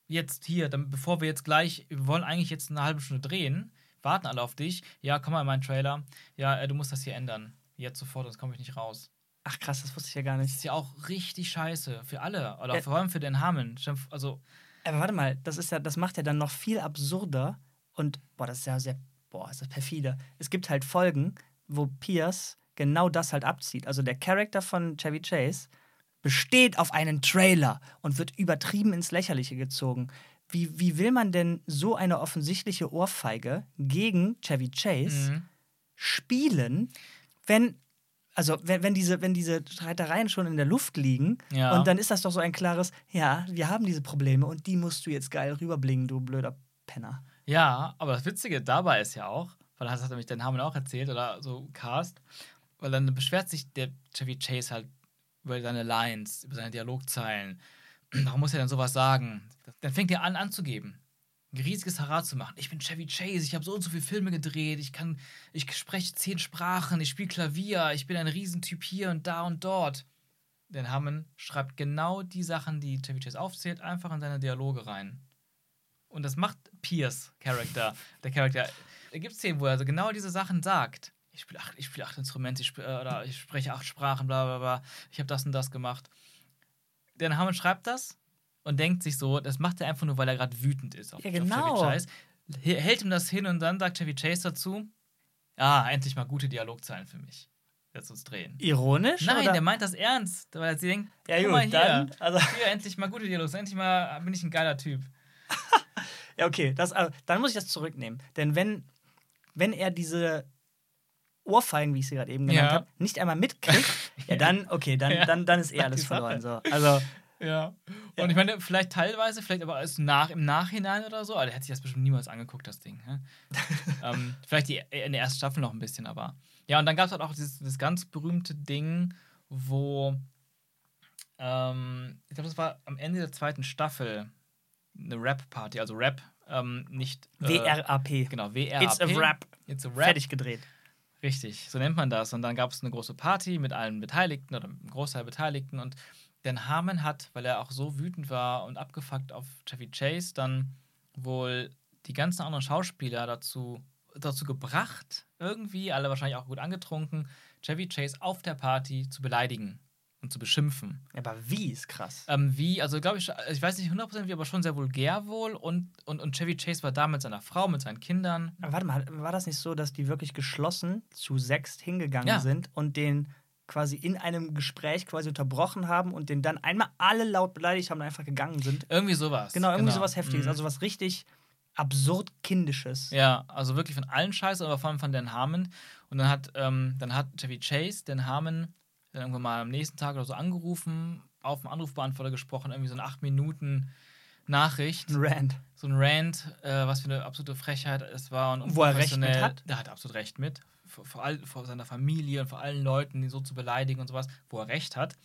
Jetzt hier, dann, bevor wir jetzt gleich, wir wollen eigentlich jetzt eine halbe Stunde drehen, warten alle auf dich, ja, komm mal in meinen Trailer, ja, äh, du musst das hier ändern, jetzt sofort, sonst komme ich nicht raus. Ach krass, das wusste ich ja gar Das nicht. ist ja auch richtig scheiße für alle, oder vor allem für den Harmon. Also, Aber warte mal, das ist ja, das macht ja dann noch viel absurder und boah, das ist ja sehr, boah, ist das perfide. Es gibt halt Folgen, wo Pierce genau das halt abzieht. Also der Charakter von Chevy Chase besteht auf einen Trailer und wird übertrieben ins Lächerliche gezogen. Wie, wie will man denn so eine offensichtliche Ohrfeige gegen Chevy Chase mhm. spielen, wenn, also wenn, wenn, diese, wenn diese Streitereien schon in der Luft liegen Ja. und dann ist das doch so ein klares, ja, wir haben diese Probleme und die musst du jetzt geil rüberblingen, du blöder Penner. Ja, aber das Witzige dabei ist ja auch, weil das hat nämlich den Harmon auch erzählt oder so Cast, weil dann beschwert sich der Chevy Chase halt über seine Lines, über seine Dialogzeilen. Warum muss er denn sowas sagen? Dann fängt er an anzugeben. Ein riesiges Harat zu machen. Ich bin Chevy Chase, ich habe so und so viele Filme gedreht, ich kann, ich spreche zehn Sprachen, ich spiele Klavier, ich bin ein Riesentyp hier und da und dort. Denn Hammond schreibt genau die Sachen, die Chevy Chase aufzählt, einfach in seine Dialoge rein. Und das macht Pierce Charakter, der Charakter. Da gibt es Szenen, wo er so genau diese Sachen sagt. Ich spiele acht, spiel acht Instrumente, ich, spiel, äh, ich spreche acht Sprachen, bla bla bla. Ich habe das und das gemacht. Dan Hammond schreibt das und denkt sich so, das macht er einfach nur, weil er gerade wütend ist auf, Ja, auf genau. Chevy Chase. H- Hält ihm das hin und dann sagt Chevy Chase dazu: Ja, endlich mal gute Dialogzeilen für mich. Jetzt uns drehen. Ironisch? Nein, oder? der meint das ernst, weil sie denkt, Ja, gut, mal hier, dann, also- hier endlich mal gute Dialogs, endlich mal bin ich ein geiler Typ. Ja, okay, das, äh, dann muss ich das zurücknehmen. Denn wenn, wenn er diese Ohrfeigen, wie ich sie gerade eben genannt Ja. habe, nicht einmal mitkriegt, ja dann, okay, dann, Ja, dann, dann ist eh alles verloren. So. Also, Ja. Und ich meine, vielleicht teilweise, vielleicht aber erst nach, im Nachhinein oder so. Aber der hätte sich das bestimmt niemals angeguckt, das Ding. hä? ähm, vielleicht die, in der ersten Staffel noch ein bisschen, aber. Ja, und dann gab es halt auch dieses, dieses ganz berühmte Ding, wo. Ähm, ich glaube, das war am Ende der zweiten Staffel eine Rap-Party, also Rap, ähm, nicht. äh, WRAP. Genau, WRAP. It's a Rap. It's a Rap. Fertig gedreht. Richtig, so nennt man das. Und dann gab es eine große Party mit allen Beteiligten oder einem Großteil Beteiligten. Und Dan Harmon hat, weil er auch so wütend war und abgefuckt auf Chevy Chase, dann wohl die ganzen anderen Schauspieler dazu, dazu gebracht, irgendwie, alle wahrscheinlich auch gut angetrunken, Chevy Chase auf der Party zu beleidigen und zu beschimpfen. Aber wie ist krass. Ähm, wie, also glaube ich, ich weiß nicht 100% wie, aber schon sehr vulgär wohl. Und, und, und Chevy Chase war da mit seiner Frau, mit seinen Kindern. Aber warte mal, war das nicht so, dass die wirklich geschlossen zu sechst hingegangen Ja. sind und den quasi in einem Gespräch quasi unterbrochen haben und den dann einmal alle laut beleidigt haben und einfach gegangen sind? Irgendwie sowas. Genau, irgendwie sowas Heftiges. Mhm. Also was richtig absurd Kindisches. Ja, also wirklich von allen Scheiße, aber vor allem von Dan Harmon. Und dann hat, ähm, dann hat Chevy Chase Dan Harmon dann irgendwann mal am nächsten Tag oder so angerufen, auf dem Anrufbeantworter gesprochen, irgendwie so ein 8 Minuten Nachricht. Ein Rand. So ein Rant, äh, was für eine absolute Frechheit es war. Und Wo er recht mit hat? Der hat absolut recht mit. Vor, vor, all, vor seiner Familie und vor allen Leuten, die so zu beleidigen und sowas, wo er recht hat.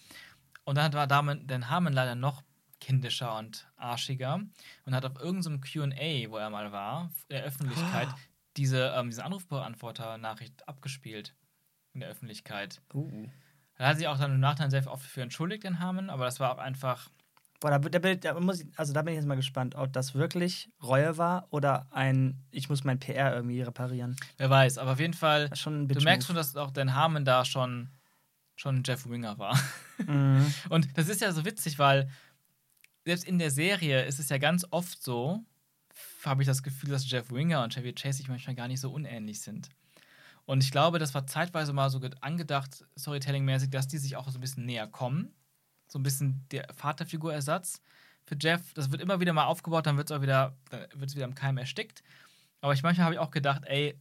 Und dann war Damen, Dan Harmon leider noch kindischer und arschiger und hat auf irgendeinem QA, wo er mal war, in der Öffentlichkeit, diese, ähm, diese Anrufbeantworter-Nachricht abgespielt. In der Öffentlichkeit. Uh. Da hat sich auch dann im Nachhinein sehr oft für entschuldigt, den Harmon, aber das war auch einfach. Boah, da, da, bin- da, muss ich, also da bin ich jetzt mal gespannt, ob das wirklich Reue war oder ein, ich muss mein PR irgendwie reparieren. Wer weiß, aber auf jeden Fall, schon du merkst schon, dass auch Dan Harmon da schon, schon Jeff Winger war. Mhm. Und das ist ja so witzig, weil selbst in der Serie ist es ja ganz oft so, habe ich das Gefühl, dass Jeff Winger und Chevy Chase sich manchmal gar nicht so unähnlich sind. Und ich glaube, das war zeitweise mal so ge- angedacht, Storytelling-mäßig, dass die sich auch so ein bisschen näher kommen. So ein bisschen der Vaterfigurersatz für Jeff. Das wird immer wieder mal aufgebaut, dann wird es auch wieder, dann wird es wieder im Keim erstickt. Aber ich manchmal habe ich auch gedacht, ey,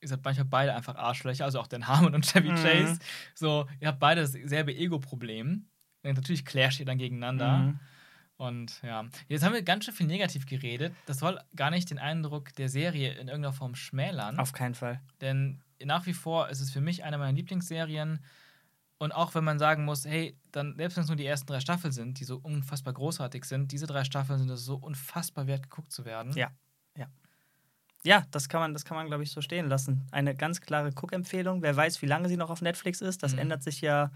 ihr seid manchmal beide einfach Arschlöcher, also auch Dan Harmon und Chevy Mhm. Chase. So, ihr habt beide dasselbe Ego-Problem. Natürlich clasht ihr dann gegeneinander. Mhm. Und ja, jetzt haben wir ganz schön viel negativ geredet. Das soll gar nicht den Eindruck der Serie in irgendeiner Form schmälern. Auf keinen Fall. Denn nach wie vor ist es für mich eine meiner Lieblingsserien. Und auch wenn man sagen muss, hey, dann, selbst wenn es nur die ersten drei Staffeln sind, die so unfassbar großartig sind, diese drei Staffeln sind es so unfassbar wert, geguckt zu werden. Ja. Ja, das kann man, das kann man, glaube ich, so stehen lassen. Eine ganz klare Cook-Empfehlung. Wer weiß, wie lange sie noch auf Netflix ist. Das Mhm. ändert sich ja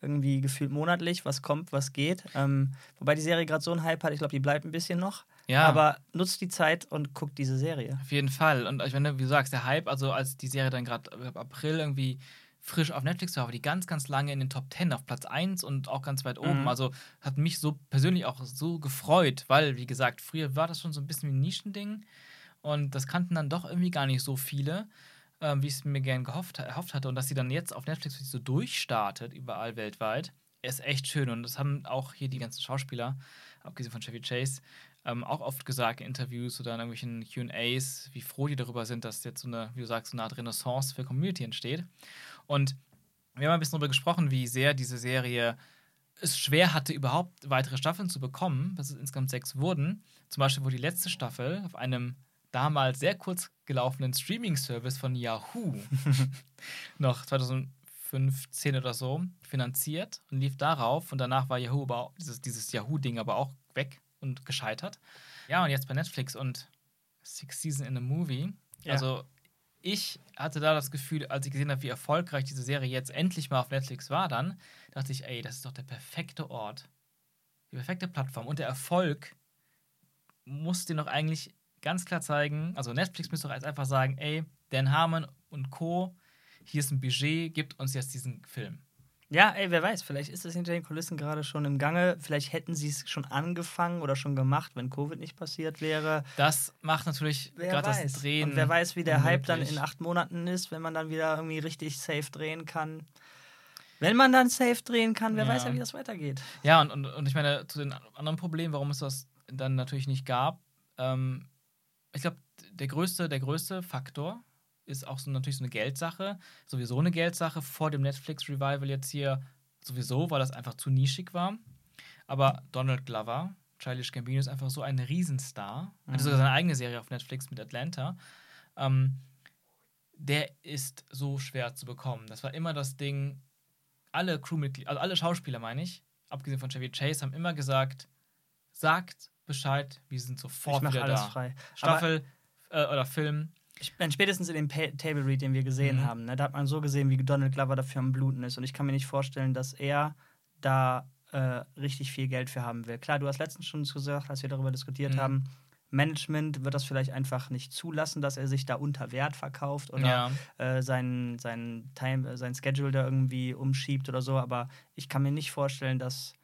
irgendwie gefühlt monatlich, was kommt, was geht. Ähm, wobei die Serie gerade so einen Hype hat, ich glaube, die bleibt ein bisschen noch. Ja. Aber nutzt die Zeit und guckt diese Serie. Auf jeden Fall. Und ich meine, wie du sagst, der Hype, also als die Serie dann gerade ab April irgendwie frisch auf Netflix war, war die ganz, ganz lange in den Top 10 auf Platz 1 und auch ganz weit oben. Mhm. Also hat mich so persönlich auch so gefreut, weil, wie gesagt, früher war das schon so ein bisschen wie ein Nischending und das kannten dann doch irgendwie gar nicht so viele, ähm, wie ich es mir gern gehofft, erhofft hatte. Und dass sie dann jetzt auf Netflix so durchstartet, überall weltweit, ist echt schön. Und das haben auch hier die ganzen Schauspieler, abgesehen von Chevy Chase, ähm, auch oft gesagt in Interviews oder in irgendwelchen QAs, wie froh die darüber sind, dass jetzt so eine, wie du sagst, so eine Art Renaissance für Community entsteht. Und wir haben ein bisschen darüber gesprochen, wie sehr diese Serie es schwer hatte, überhaupt weitere Staffeln zu bekommen, bis es insgesamt sechs wurden. Zum Beispiel wurde die letzte Staffel auf einem damals sehr kurz gelaufenen Streaming-Service von Yahoo noch 2015 oder so finanziert und lief darauf. Und danach war Yahoo aber auch, dieses, dieses Yahoo-Ding aber auch weg und gescheitert. Ja, und jetzt bei Netflix und Six Season in a Movie. Ja. Also ich hatte da das Gefühl, als ich gesehen habe, wie erfolgreich diese Serie jetzt endlich mal auf Netflix war, dann dachte ich, ey, das ist doch der perfekte Ort. Die perfekte Plattform. Und der Erfolg muss dir doch eigentlich ganz klar zeigen, also Netflix müsste doch jetzt einfach sagen, ey, Dan Harmon und Co., hier ist ein Budget, gibt uns jetzt diesen Film. Ja, ey, wer weiß, vielleicht ist es hinter den Kulissen gerade schon im Gange. Vielleicht hätten sie es schon angefangen oder schon gemacht, wenn Covid nicht passiert wäre. Das macht natürlich gerade das. Drehen. Und wer weiß, wie der Hype dann unmöglich. in acht Monaten ist, wenn man dann wieder irgendwie richtig safe drehen kann. Wenn man dann safe drehen kann, wer Ja. weiß ja, wie das weitergeht. Ja, und, und, und ich meine, zu den anderen Problemen, warum es das dann natürlich nicht gab, ähm, ich glaube, der größte, der größte Faktor ist auch so natürlich so eine Geldsache. Sowieso eine Geldsache vor dem Netflix-Revival jetzt hier sowieso, weil das einfach zu nischig war. Aber Donald Glover, Childish Gambino, ist einfach so ein Riesenstar. Hatte Mhm. sogar seine eigene Serie auf Netflix mit Atlanta. Ähm, der ist so schwer zu bekommen. Das war immer das Ding. Alle Crewmitglieder, also alle Schauspieler, meine ich, abgesehen von Chevy Chase, haben immer gesagt: sagt Bescheid, wir sind Ich sofort mache wieder alles da. frei. Staffel äh, oder Film. Ich, wenn spätestens in dem pa Table Read, den wir gesehen Mhm. haben, ne, da hat man so gesehen, wie Donald Glover dafür am Bluten ist. Und ich kann mir nicht vorstellen, dass er da äh, richtig viel Geld für haben will. Klar, du hast letztens schon gesagt, als wir darüber diskutiert Mhm. haben, Management wird das vielleicht einfach nicht zulassen, dass er sich da unter Wert verkauft oder Ja. äh, sein, sein, Time, äh, sein Schedule da irgendwie umschiebt oder so. Aber ich kann mir nicht vorstellen, dass,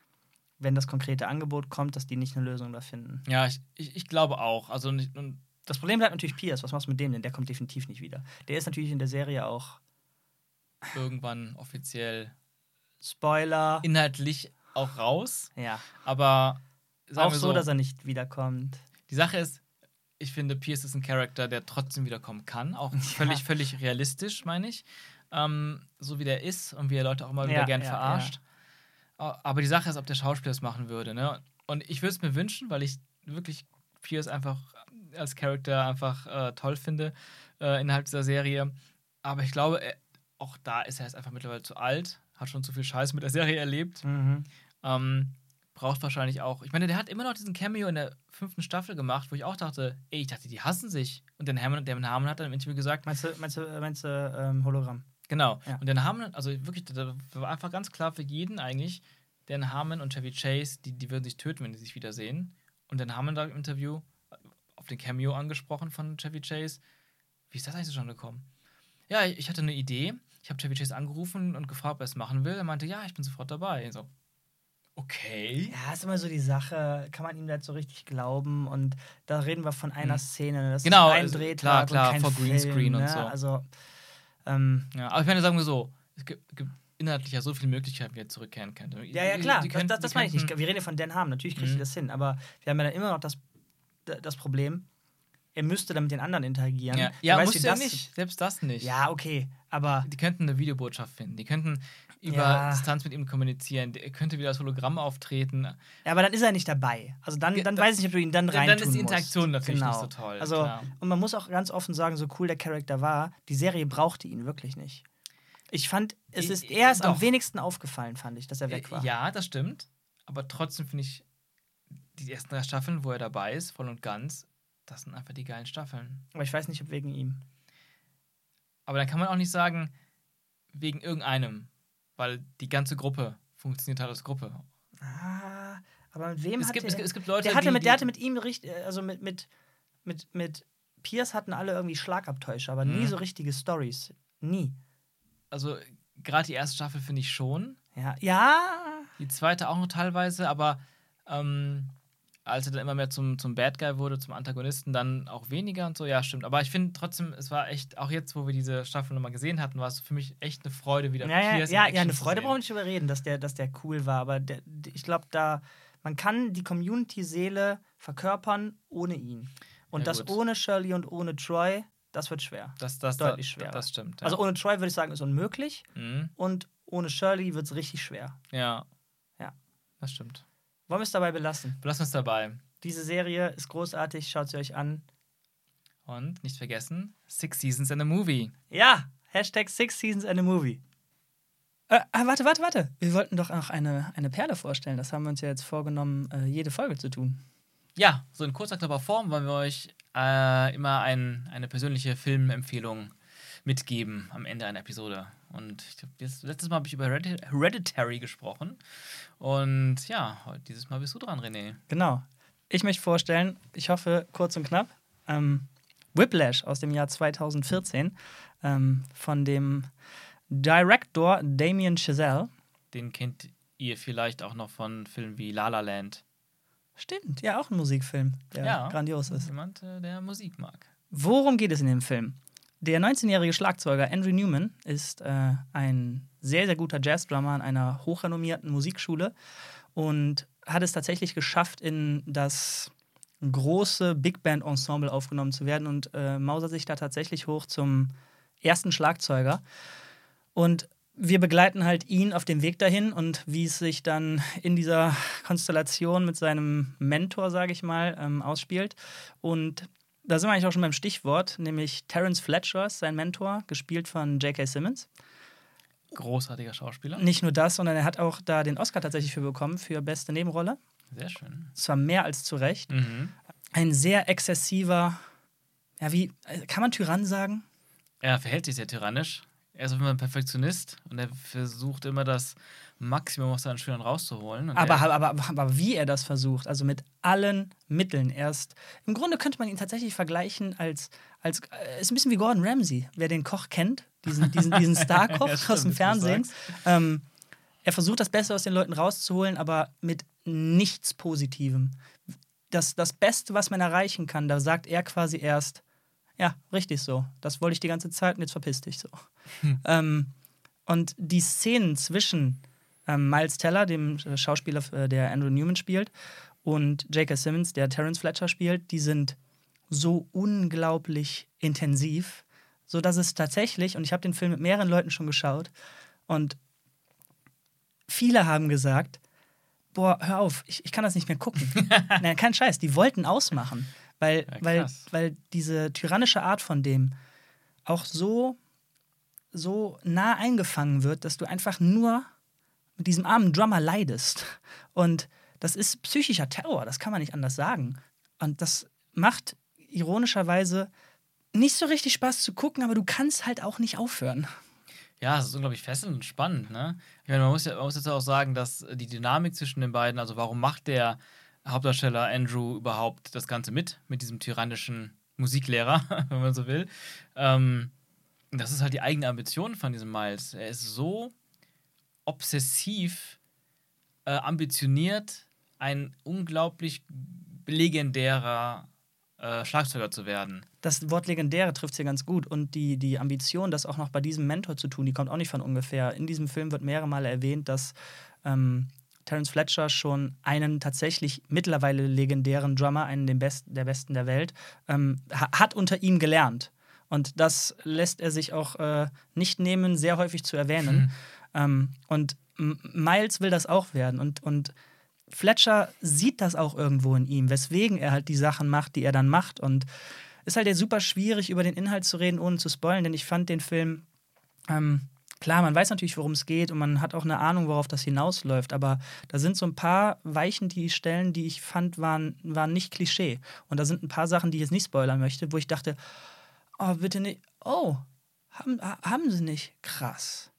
wenn das konkrete Angebot kommt, dass die nicht eine Lösung da finden. Ja, ich, ich, ich glaube auch. Also nicht, und Das Problem bleibt natürlich Pierce. Was machst du mit dem denn? Der kommt definitiv nicht wieder. Der ist natürlich in der Serie auch irgendwann offiziell Spoiler. inhaltlich auch raus. ja. Aber Auch wir so, dass er nicht wiederkommt. Die Sache ist, ich finde, Pierce ist ein Charakter, der trotzdem wiederkommen kann. Auch völlig, völlig realistisch, meine ich. Ähm, so wie der ist und wie er Leute auch immer wieder Ja, gern ja, verarscht. Aber die Sache ist, ob der Schauspieler es machen würde. Ne? Und ich würde es mir wünschen, weil ich wirklich Pierce einfach als Charakter einfach äh, toll finde äh, innerhalb dieser Serie. Aber ich glaube, er, auch da ist er jetzt einfach mittlerweile zu alt, hat schon zu viel Scheiß mit der Serie erlebt. Mhm. Ähm, braucht wahrscheinlich auch. Ich meine, der hat immer noch diesen Cameo in der fünften Staffel gemacht, wo ich auch dachte, ey, ich dachte, die hassen sich. Und Dan Harmon, Dan Harmon hat dann im Interview gesagt, Meinst du, meinst du, meinst du ähm, Hologramm? Genau. Ja. Und Dan Harmon, also wirklich, da war einfach ganz klar für jeden eigentlich, Dan Harmon und Chevy Chase, die, die würden sich töten, wenn die sich wiedersehen. Und Dan Harmon da im Interview äh, auf den Cameo angesprochen von Chevy Chase. Wie ist das eigentlich zustande gekommen? Ja, ich hatte eine Idee. Ich habe Chevy Chase angerufen und gefragt, ob er es machen will. Er meinte, ja, ich bin sofort dabei. So, okay. Ja, ist immer so die Sache, kann man ihm so richtig glauben? Und da reden wir von einer Mhm. Szene. Das Genau, ist ein also Drehtag klar, klar, und kein vor Greenscreen und ne? so. Also, ähm, Ja, aber ich meine, sagen wir so, es gibt, gibt inhaltlich ja so viele Möglichkeiten, wie er zurückkehren könnte. ja, ja, klar, Die das, könnten- das, das die meine ich nicht. Wir reden ja von Dan Harmon, natürlich kriegt Mhm. ihr das hin, aber wir haben ja dann immer noch das, das Problem, er müsste dann mit den anderen interagieren. Ja, ja weiß, musst wie du ja das- nicht. Selbst das nicht. Ja, okay, aber Die könnten eine Videobotschaft finden. Die könnten über Ja. Distanz mit ihm kommunizieren. Er könnte wieder als Hologramm auftreten. Ja, aber dann ist er nicht dabei. Also dann, dann da- weiß ich nicht, ob du ihn dann rein dann ist die Interaktion musst. natürlich genau. nicht so toll, Also, klar. und man muss auch ganz offen sagen, so cool der Charakter war, die Serie brauchte ihn wirklich nicht. Ich fand, es ist i- erst am doch. wenigsten aufgefallen, fand ich, dass er weg war. Ja, das stimmt. Aber trotzdem finde ich, die ersten drei Staffeln, wo er dabei ist, voll und ganz, das sind einfach die geilen Staffeln. Aber ich weiß nicht, ob wegen ihm. Aber dann kann man auch nicht sagen, wegen irgendeinem. Weil die ganze Gruppe funktioniert halt als Gruppe. Ah, aber mit wem Es hatte gibt, es, er- es gibt Leute, der hatte die, mit, der hatte mit ihm richtig, also mit, mit, mit, mit Pierce hatten alle irgendwie Schlagabtäusche, aber nie Mhm. so richtige Stories. Nie. Also gerade die erste Staffel finde ich schon. Ja, ja, Die zweite auch noch teilweise, aber ähm, als er dann immer mehr zum, zum Bad Guy wurde, zum Antagonisten, dann auch weniger und so, ja, stimmt. Aber ich finde trotzdem, es war echt, auch jetzt, wo wir diese Staffel nochmal gesehen hatten, war es für mich echt eine Freude, wieder Ja, ja, ja, ja, eine Freude brauchen wir nicht überreden, dass der, dass der cool war. Aber der, ich glaube, da man kann die Community-Seele verkörpern ohne ihn. Und Ja, das gut. ohne Shirley und ohne Troy, das wird schwer. Das, das, Deutlich das, schwerer. Das stimmt. Ja. Also ohne Troy würde ich sagen, ist unmöglich. mhm. Und ohne Shirley wird es richtig schwer. ja. Ja. Das stimmt. Wollen wir es dabei belassen? Belassen wir es dabei. Diese Serie ist großartig, schaut sie euch an. Und nicht vergessen, Six Seasons and a Movie. Ja, Hashtag Six Seasons and a Movie. Äh, ah, warte, warte, warte. Wir wollten doch noch eine, eine Perle vorstellen. Das haben wir uns ja jetzt vorgenommen, äh, jede Folge zu tun. Ja, so in kurzer, knapper Form wollen wir euch äh, immer ein, eine persönliche Filmempfehlung mitgeben am Ende einer Episode. Und ich glaub, jetzt, letztes Mal habe ich über Heredit- Hereditary gesprochen. Und ja, dieses Mal bist du dran, René. Genau. Ich möchte vorstellen, ich hoffe kurz und knapp, ähm, Whiplash aus dem Jahr 2014 ähm, von dem Director Damien Chazelle. Den kennt ihr vielleicht auch noch von Filmen wie La La Land. Stimmt, ja, auch ein Musikfilm, der Ja. grandios ist. Jemand, äh, der Musik mag. Worum geht es in dem Film? Der 19-jährige Schlagzeuger Andrew Newman ist äh, ein sehr, sehr guter Jazzdrummer an einer hochrenommierten Musikschule und hat es tatsächlich geschafft, in das große Big Band Ensemble aufgenommen zu werden und äh, mausert sich da tatsächlich hoch zum ersten Schlagzeuger. Und wir begleiten halt ihn auf dem Weg dahin und wie es sich dann in dieser Konstellation mit seinem Mentor, sage ich mal, ähm, ausspielt. Und da sind wir eigentlich auch schon beim Stichwort, nämlich Terence Fletcher sein Mentor, gespielt von J.K. Simmons. Großartiger Schauspieler. Nicht nur das, sondern er hat auch da den Oscar tatsächlich für bekommen, für beste Nebenrolle. Sehr schön. Zwar mehr als zu Recht. Mhm. Ein sehr exzessiver, ja, wie, äh, kann man Tyrann sagen? Er verhält sich sehr tyrannisch. Er ist auf jeden Fall ein Perfektionist und er versucht immer das Maximum aus seinen Schülern rauszuholen. Aber, er, aber, aber, aber wie er das versucht, also mit allen Mitteln. Erst, im Grunde könnte man ihn tatsächlich vergleichen als, als äh, ist ein bisschen wie Gordon Ramsay, wer den Koch kennt, diesen, diesen, diesen Star-Koch Ja, aus dem Fernsehen. Ähm, er versucht das Beste aus den Leuten rauszuholen, aber mit nichts Positivem. Das, das Beste, was man erreichen kann, da sagt er quasi erst, ja, richtig so. Das wollte ich die ganze Zeit und jetzt verpiss dich so. Ähm, und die Szenen zwischen ähm, Miles Teller, dem Schauspieler, äh, der Andrew Newman spielt, und J.K. Simmons, der Terence Fletcher spielt, die sind so unglaublich intensiv, so dass es tatsächlich, und ich habe den Film mit mehreren Leuten schon geschaut, und viele haben gesagt, boah, hör auf, ich, ich kann das nicht mehr gucken. Nein, kein Scheiß, die wollten ausmachen. Weil, Ja, weil, weil diese tyrannische Art von dem auch so, so nah eingefangen wird, dass du einfach nur mit diesem armen Drummer leidest. Und das ist psychischer Terror, das kann man nicht anders sagen. Und das macht ironischerweise nicht so richtig Spaß zu gucken, aber du kannst halt auch nicht aufhören. Ja, es ist unglaublich fesselnd und spannend, ne? Ich meine, man muss, ja, man muss jetzt auch sagen, dass die Dynamik zwischen den beiden, also warum macht der Hauptdarsteller Andrew überhaupt das Ganze mit, mit diesem tyrannischen Musiklehrer, wenn man so will. Ähm, das ist halt die eigene Ambition von diesem Miles. Er ist so obsessiv, äh, ambitioniert, ein unglaublich legendärer äh, Schlagzeuger zu werden. Das Wort legendäre trifft es hier ganz gut. Und die, die Ambition, das auch noch bei diesem Mentor zu tun, die kommt auch nicht von ungefähr. In diesem Film wird mehrere Male erwähnt, dass ähm, Terence Fletcher schon einen tatsächlich mittlerweile legendären Drummer, einen den Best, der Besten der Welt, ähm, ha hat unter ihm gelernt. Und das lässt er sich auch äh, nicht nehmen, sehr häufig zu erwähnen. Ähm, und Miles will das auch werden. Und, und Fletcher sieht das auch irgendwo in ihm, weswegen er halt die Sachen macht, die er dann macht. Und ist halt ja super schwierig, über den Inhalt zu reden, ohne zu spoilen, denn ich fand den Film, ähm, klar, man weiß natürlich, worum es geht und man hat auch eine Ahnung, worauf das hinausläuft, aber da sind so ein paar Weichen, die Stellen, die ich fand, waren, waren nicht Klischee. Und da sind ein paar Sachen, die ich jetzt nicht spoilern möchte, wo ich dachte, oh, bitte nicht, oh, haben, ha- haben sie nicht? Krass,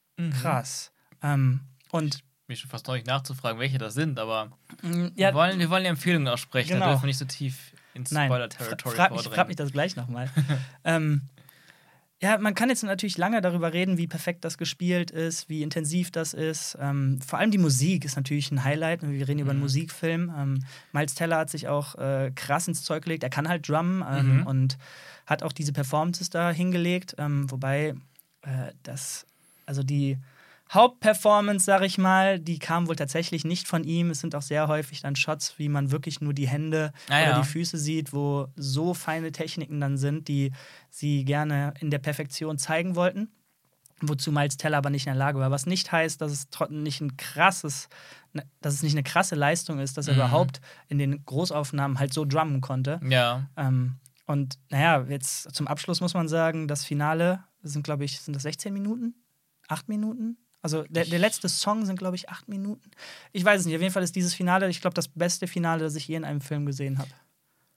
krass. Ähm, und Mich schon fast neulich nachzufragen, welche das sind, aber mm, ja, wir, wollen, wir wollen die Empfehlungen aussprechen, Genau. da dürfen wir nicht so tief ins Spoiler-Territory vordringen. frag mich das gleich nochmal. ähm, ja, man kann jetzt natürlich lange darüber reden, wie perfekt das gespielt ist, wie intensiv das ist. Ähm, vor allem die Musik ist natürlich ein Highlight. Wir reden über einen Mhm. Musikfilm. Ähm, Miles Teller hat sich auch äh, krass ins Zeug gelegt. Er kann halt drummen ähm, Mhm. und hat auch diese Performances da hingelegt. Ähm, wobei äh, das, also die Hauptperformance, sag ich mal, die kam wohl tatsächlich nicht von ihm. Es sind auch sehr häufig dann Shots, wie man wirklich nur die Hände Ah, oder ja. die Füße sieht, wo so feine Techniken dann sind, die sie gerne in der Perfektion zeigen wollten. Wozu Miles Teller aber nicht in der Lage war. Was nicht heißt, dass es trotzdem nicht ein krasses, ne, dass es nicht eine krasse Leistung ist, dass er Mhm. überhaupt in den Großaufnahmen halt so drummen konnte. Ja, Ähm, und naja, jetzt zum Abschluss muss man sagen, das Finale sind, glaube ich, sind das 16 Minuten? Acht Minuten? Also der, der letzte Song sind, glaube ich, acht Minuten. Ich weiß es nicht. Auf jeden Fall ist dieses Finale, ich glaube, das beste Finale, das ich je in einem Film gesehen habe.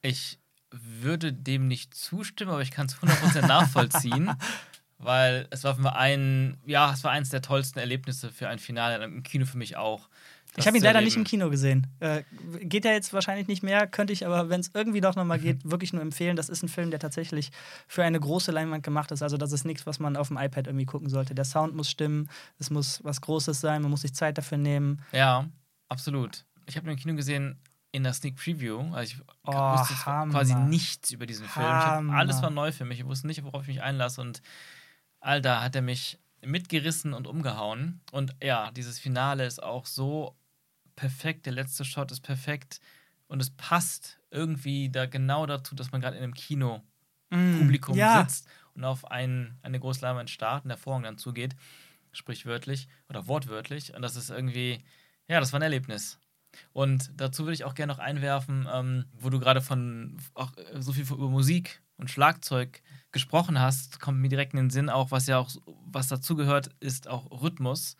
ich würde dem nicht zustimmen, aber ich kann es 100% nachvollziehen, weil es war für mich ein, ja, es war eins der tollsten Erlebnisse für ein Finale im Kino für mich auch. Ich habe ihn leider nicht im Kino gesehen. Äh, geht ja jetzt wahrscheinlich nicht mehr, könnte ich aber, wenn es irgendwie doch nochmal geht, wirklich nur empfehlen. Das ist ein Film, der tatsächlich für eine große Leinwand gemacht ist. Also, das ist nichts, was man auf dem iPad irgendwie gucken sollte. Der Sound muss stimmen, es muss was Großes sein, man muss sich Zeit dafür nehmen. Ja, absolut. Ich habe ihn im Kino gesehen in der Sneak Preview. Also ich Oh, wusste quasi nichts über diesen Film. Hab, alles war neu für mich. Ich wusste nicht, worauf ich mich einlasse. Und Alter, hat er mich mitgerissen und umgehauen. Und ja, dieses Finale ist auch so perfekt. Der letzte Shot ist perfekt. Und es passt irgendwie da genau dazu, dass man gerade in einem Kino Mm, Publikum ja. sitzt und auf ein, eine große Leinwand starrt und der Vorhang dann zugeht, sprichwörtlich oder wortwörtlich. Und das ist irgendwie, ja, das war ein Erlebnis. Und dazu würde ich auch gerne noch einwerfen, ähm, wo du gerade von auch äh, so viel über Musik und Schlagzeug gesprochen hast, kommt mir direkt in den Sinn auch, was ja auch, was dazugehört, ist auch Rhythmus.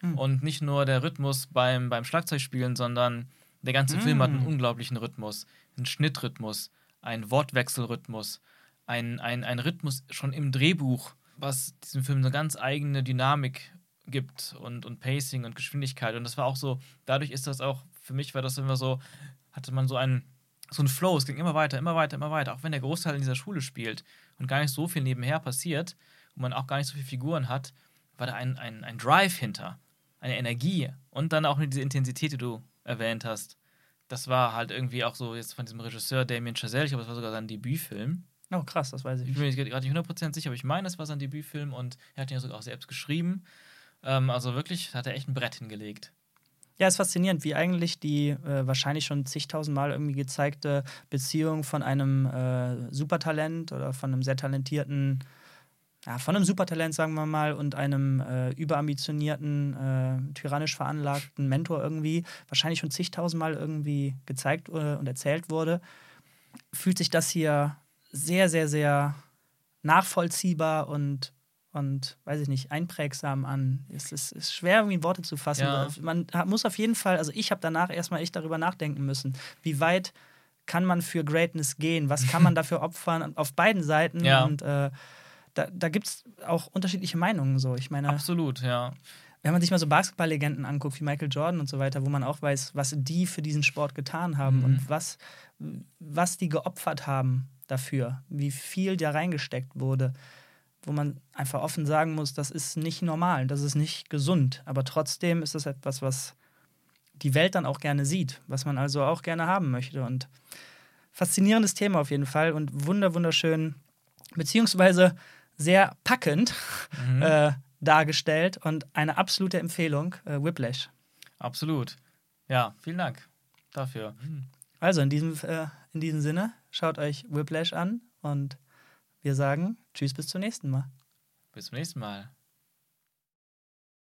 Hm. Und nicht nur der Rhythmus beim, beim Schlagzeugspielen, sondern der ganze Film hat einen Mm. unglaublichen Rhythmus. Einen Schnittrhythmus, einen Wortwechselrhythmus, ein, ein, ein Rhythmus schon im Drehbuch, was diesem Film eine ganz eigene Dynamik gibt und, und Pacing und Geschwindigkeit. Und das war auch so, dadurch ist das auch, für mich war das immer so, hatte man so einen, so einen Flow, es ging immer weiter, immer weiter, immer weiter. Auch wenn der Großteil in dieser Schule spielt und gar nicht so viel nebenher passiert und man auch gar nicht so viele Figuren hat, war da ein, ein, ein Drive hinter, eine Energie und dann auch diese Intensität, die du erwähnt hast. Das war halt irgendwie auch so jetzt von diesem Regisseur Damien Chazelle, ich glaube, das war sogar sein Debütfilm. Oh, krass, das weiß ich Ich bin mir gerade nicht 100% sicher, aber ich meine, es war sein Debütfilm und er hat ihn ja sogar auch selbst geschrieben. Ähm, also wirklich, hat er echt ein Brett hingelegt. Ja, ist faszinierend, wie eigentlich die äh, wahrscheinlich schon zigtausendmal irgendwie gezeigte Beziehung von einem äh, Supertalent oder von einem sehr talentierten ja, von einem Supertalent, sagen wir mal, und einem äh, überambitionierten, äh, tyrannisch veranlagten Mentor irgendwie wahrscheinlich schon zigtausendmal irgendwie gezeigt äh, und erzählt wurde, fühlt sich das hier sehr, sehr, sehr nachvollziehbar und, und weiß ich nicht, einprägsam an. Es ist, ist schwer, irgendwie in Worte zu fassen. Ja. Man muss auf jeden Fall, also ich habe danach erstmal echt darüber nachdenken müssen, wie weit kann man für Greatness gehen? Was kann man dafür opfern auf beiden Seiten? Ja. Und äh, da, da gibt es auch unterschiedliche Meinungen so. Ich meine, Absolut, ja. wenn man sich mal so Basketballlegenden anguckt, wie Michael Jordan und so weiter, wo man auch weiß, was die für diesen Sport getan haben Mhm. und was, was die geopfert haben dafür, wie viel da reingesteckt wurde, wo man einfach offen sagen muss, das ist nicht normal, das ist nicht gesund. Aber trotzdem ist das etwas, was die Welt dann auch gerne sieht, was man also auch gerne haben möchte. Und faszinierendes Thema auf jeden Fall und wunder, wunderschön, beziehungsweise sehr packend Mhm. äh, dargestellt und eine absolute Empfehlung, äh, Whiplash. Absolut. Ja, vielen Dank dafür. Also in diesem, äh, in diesem Sinne, schaut euch Whiplash an und wir sagen Tschüss bis zum nächsten Mal. Bis zum nächsten Mal.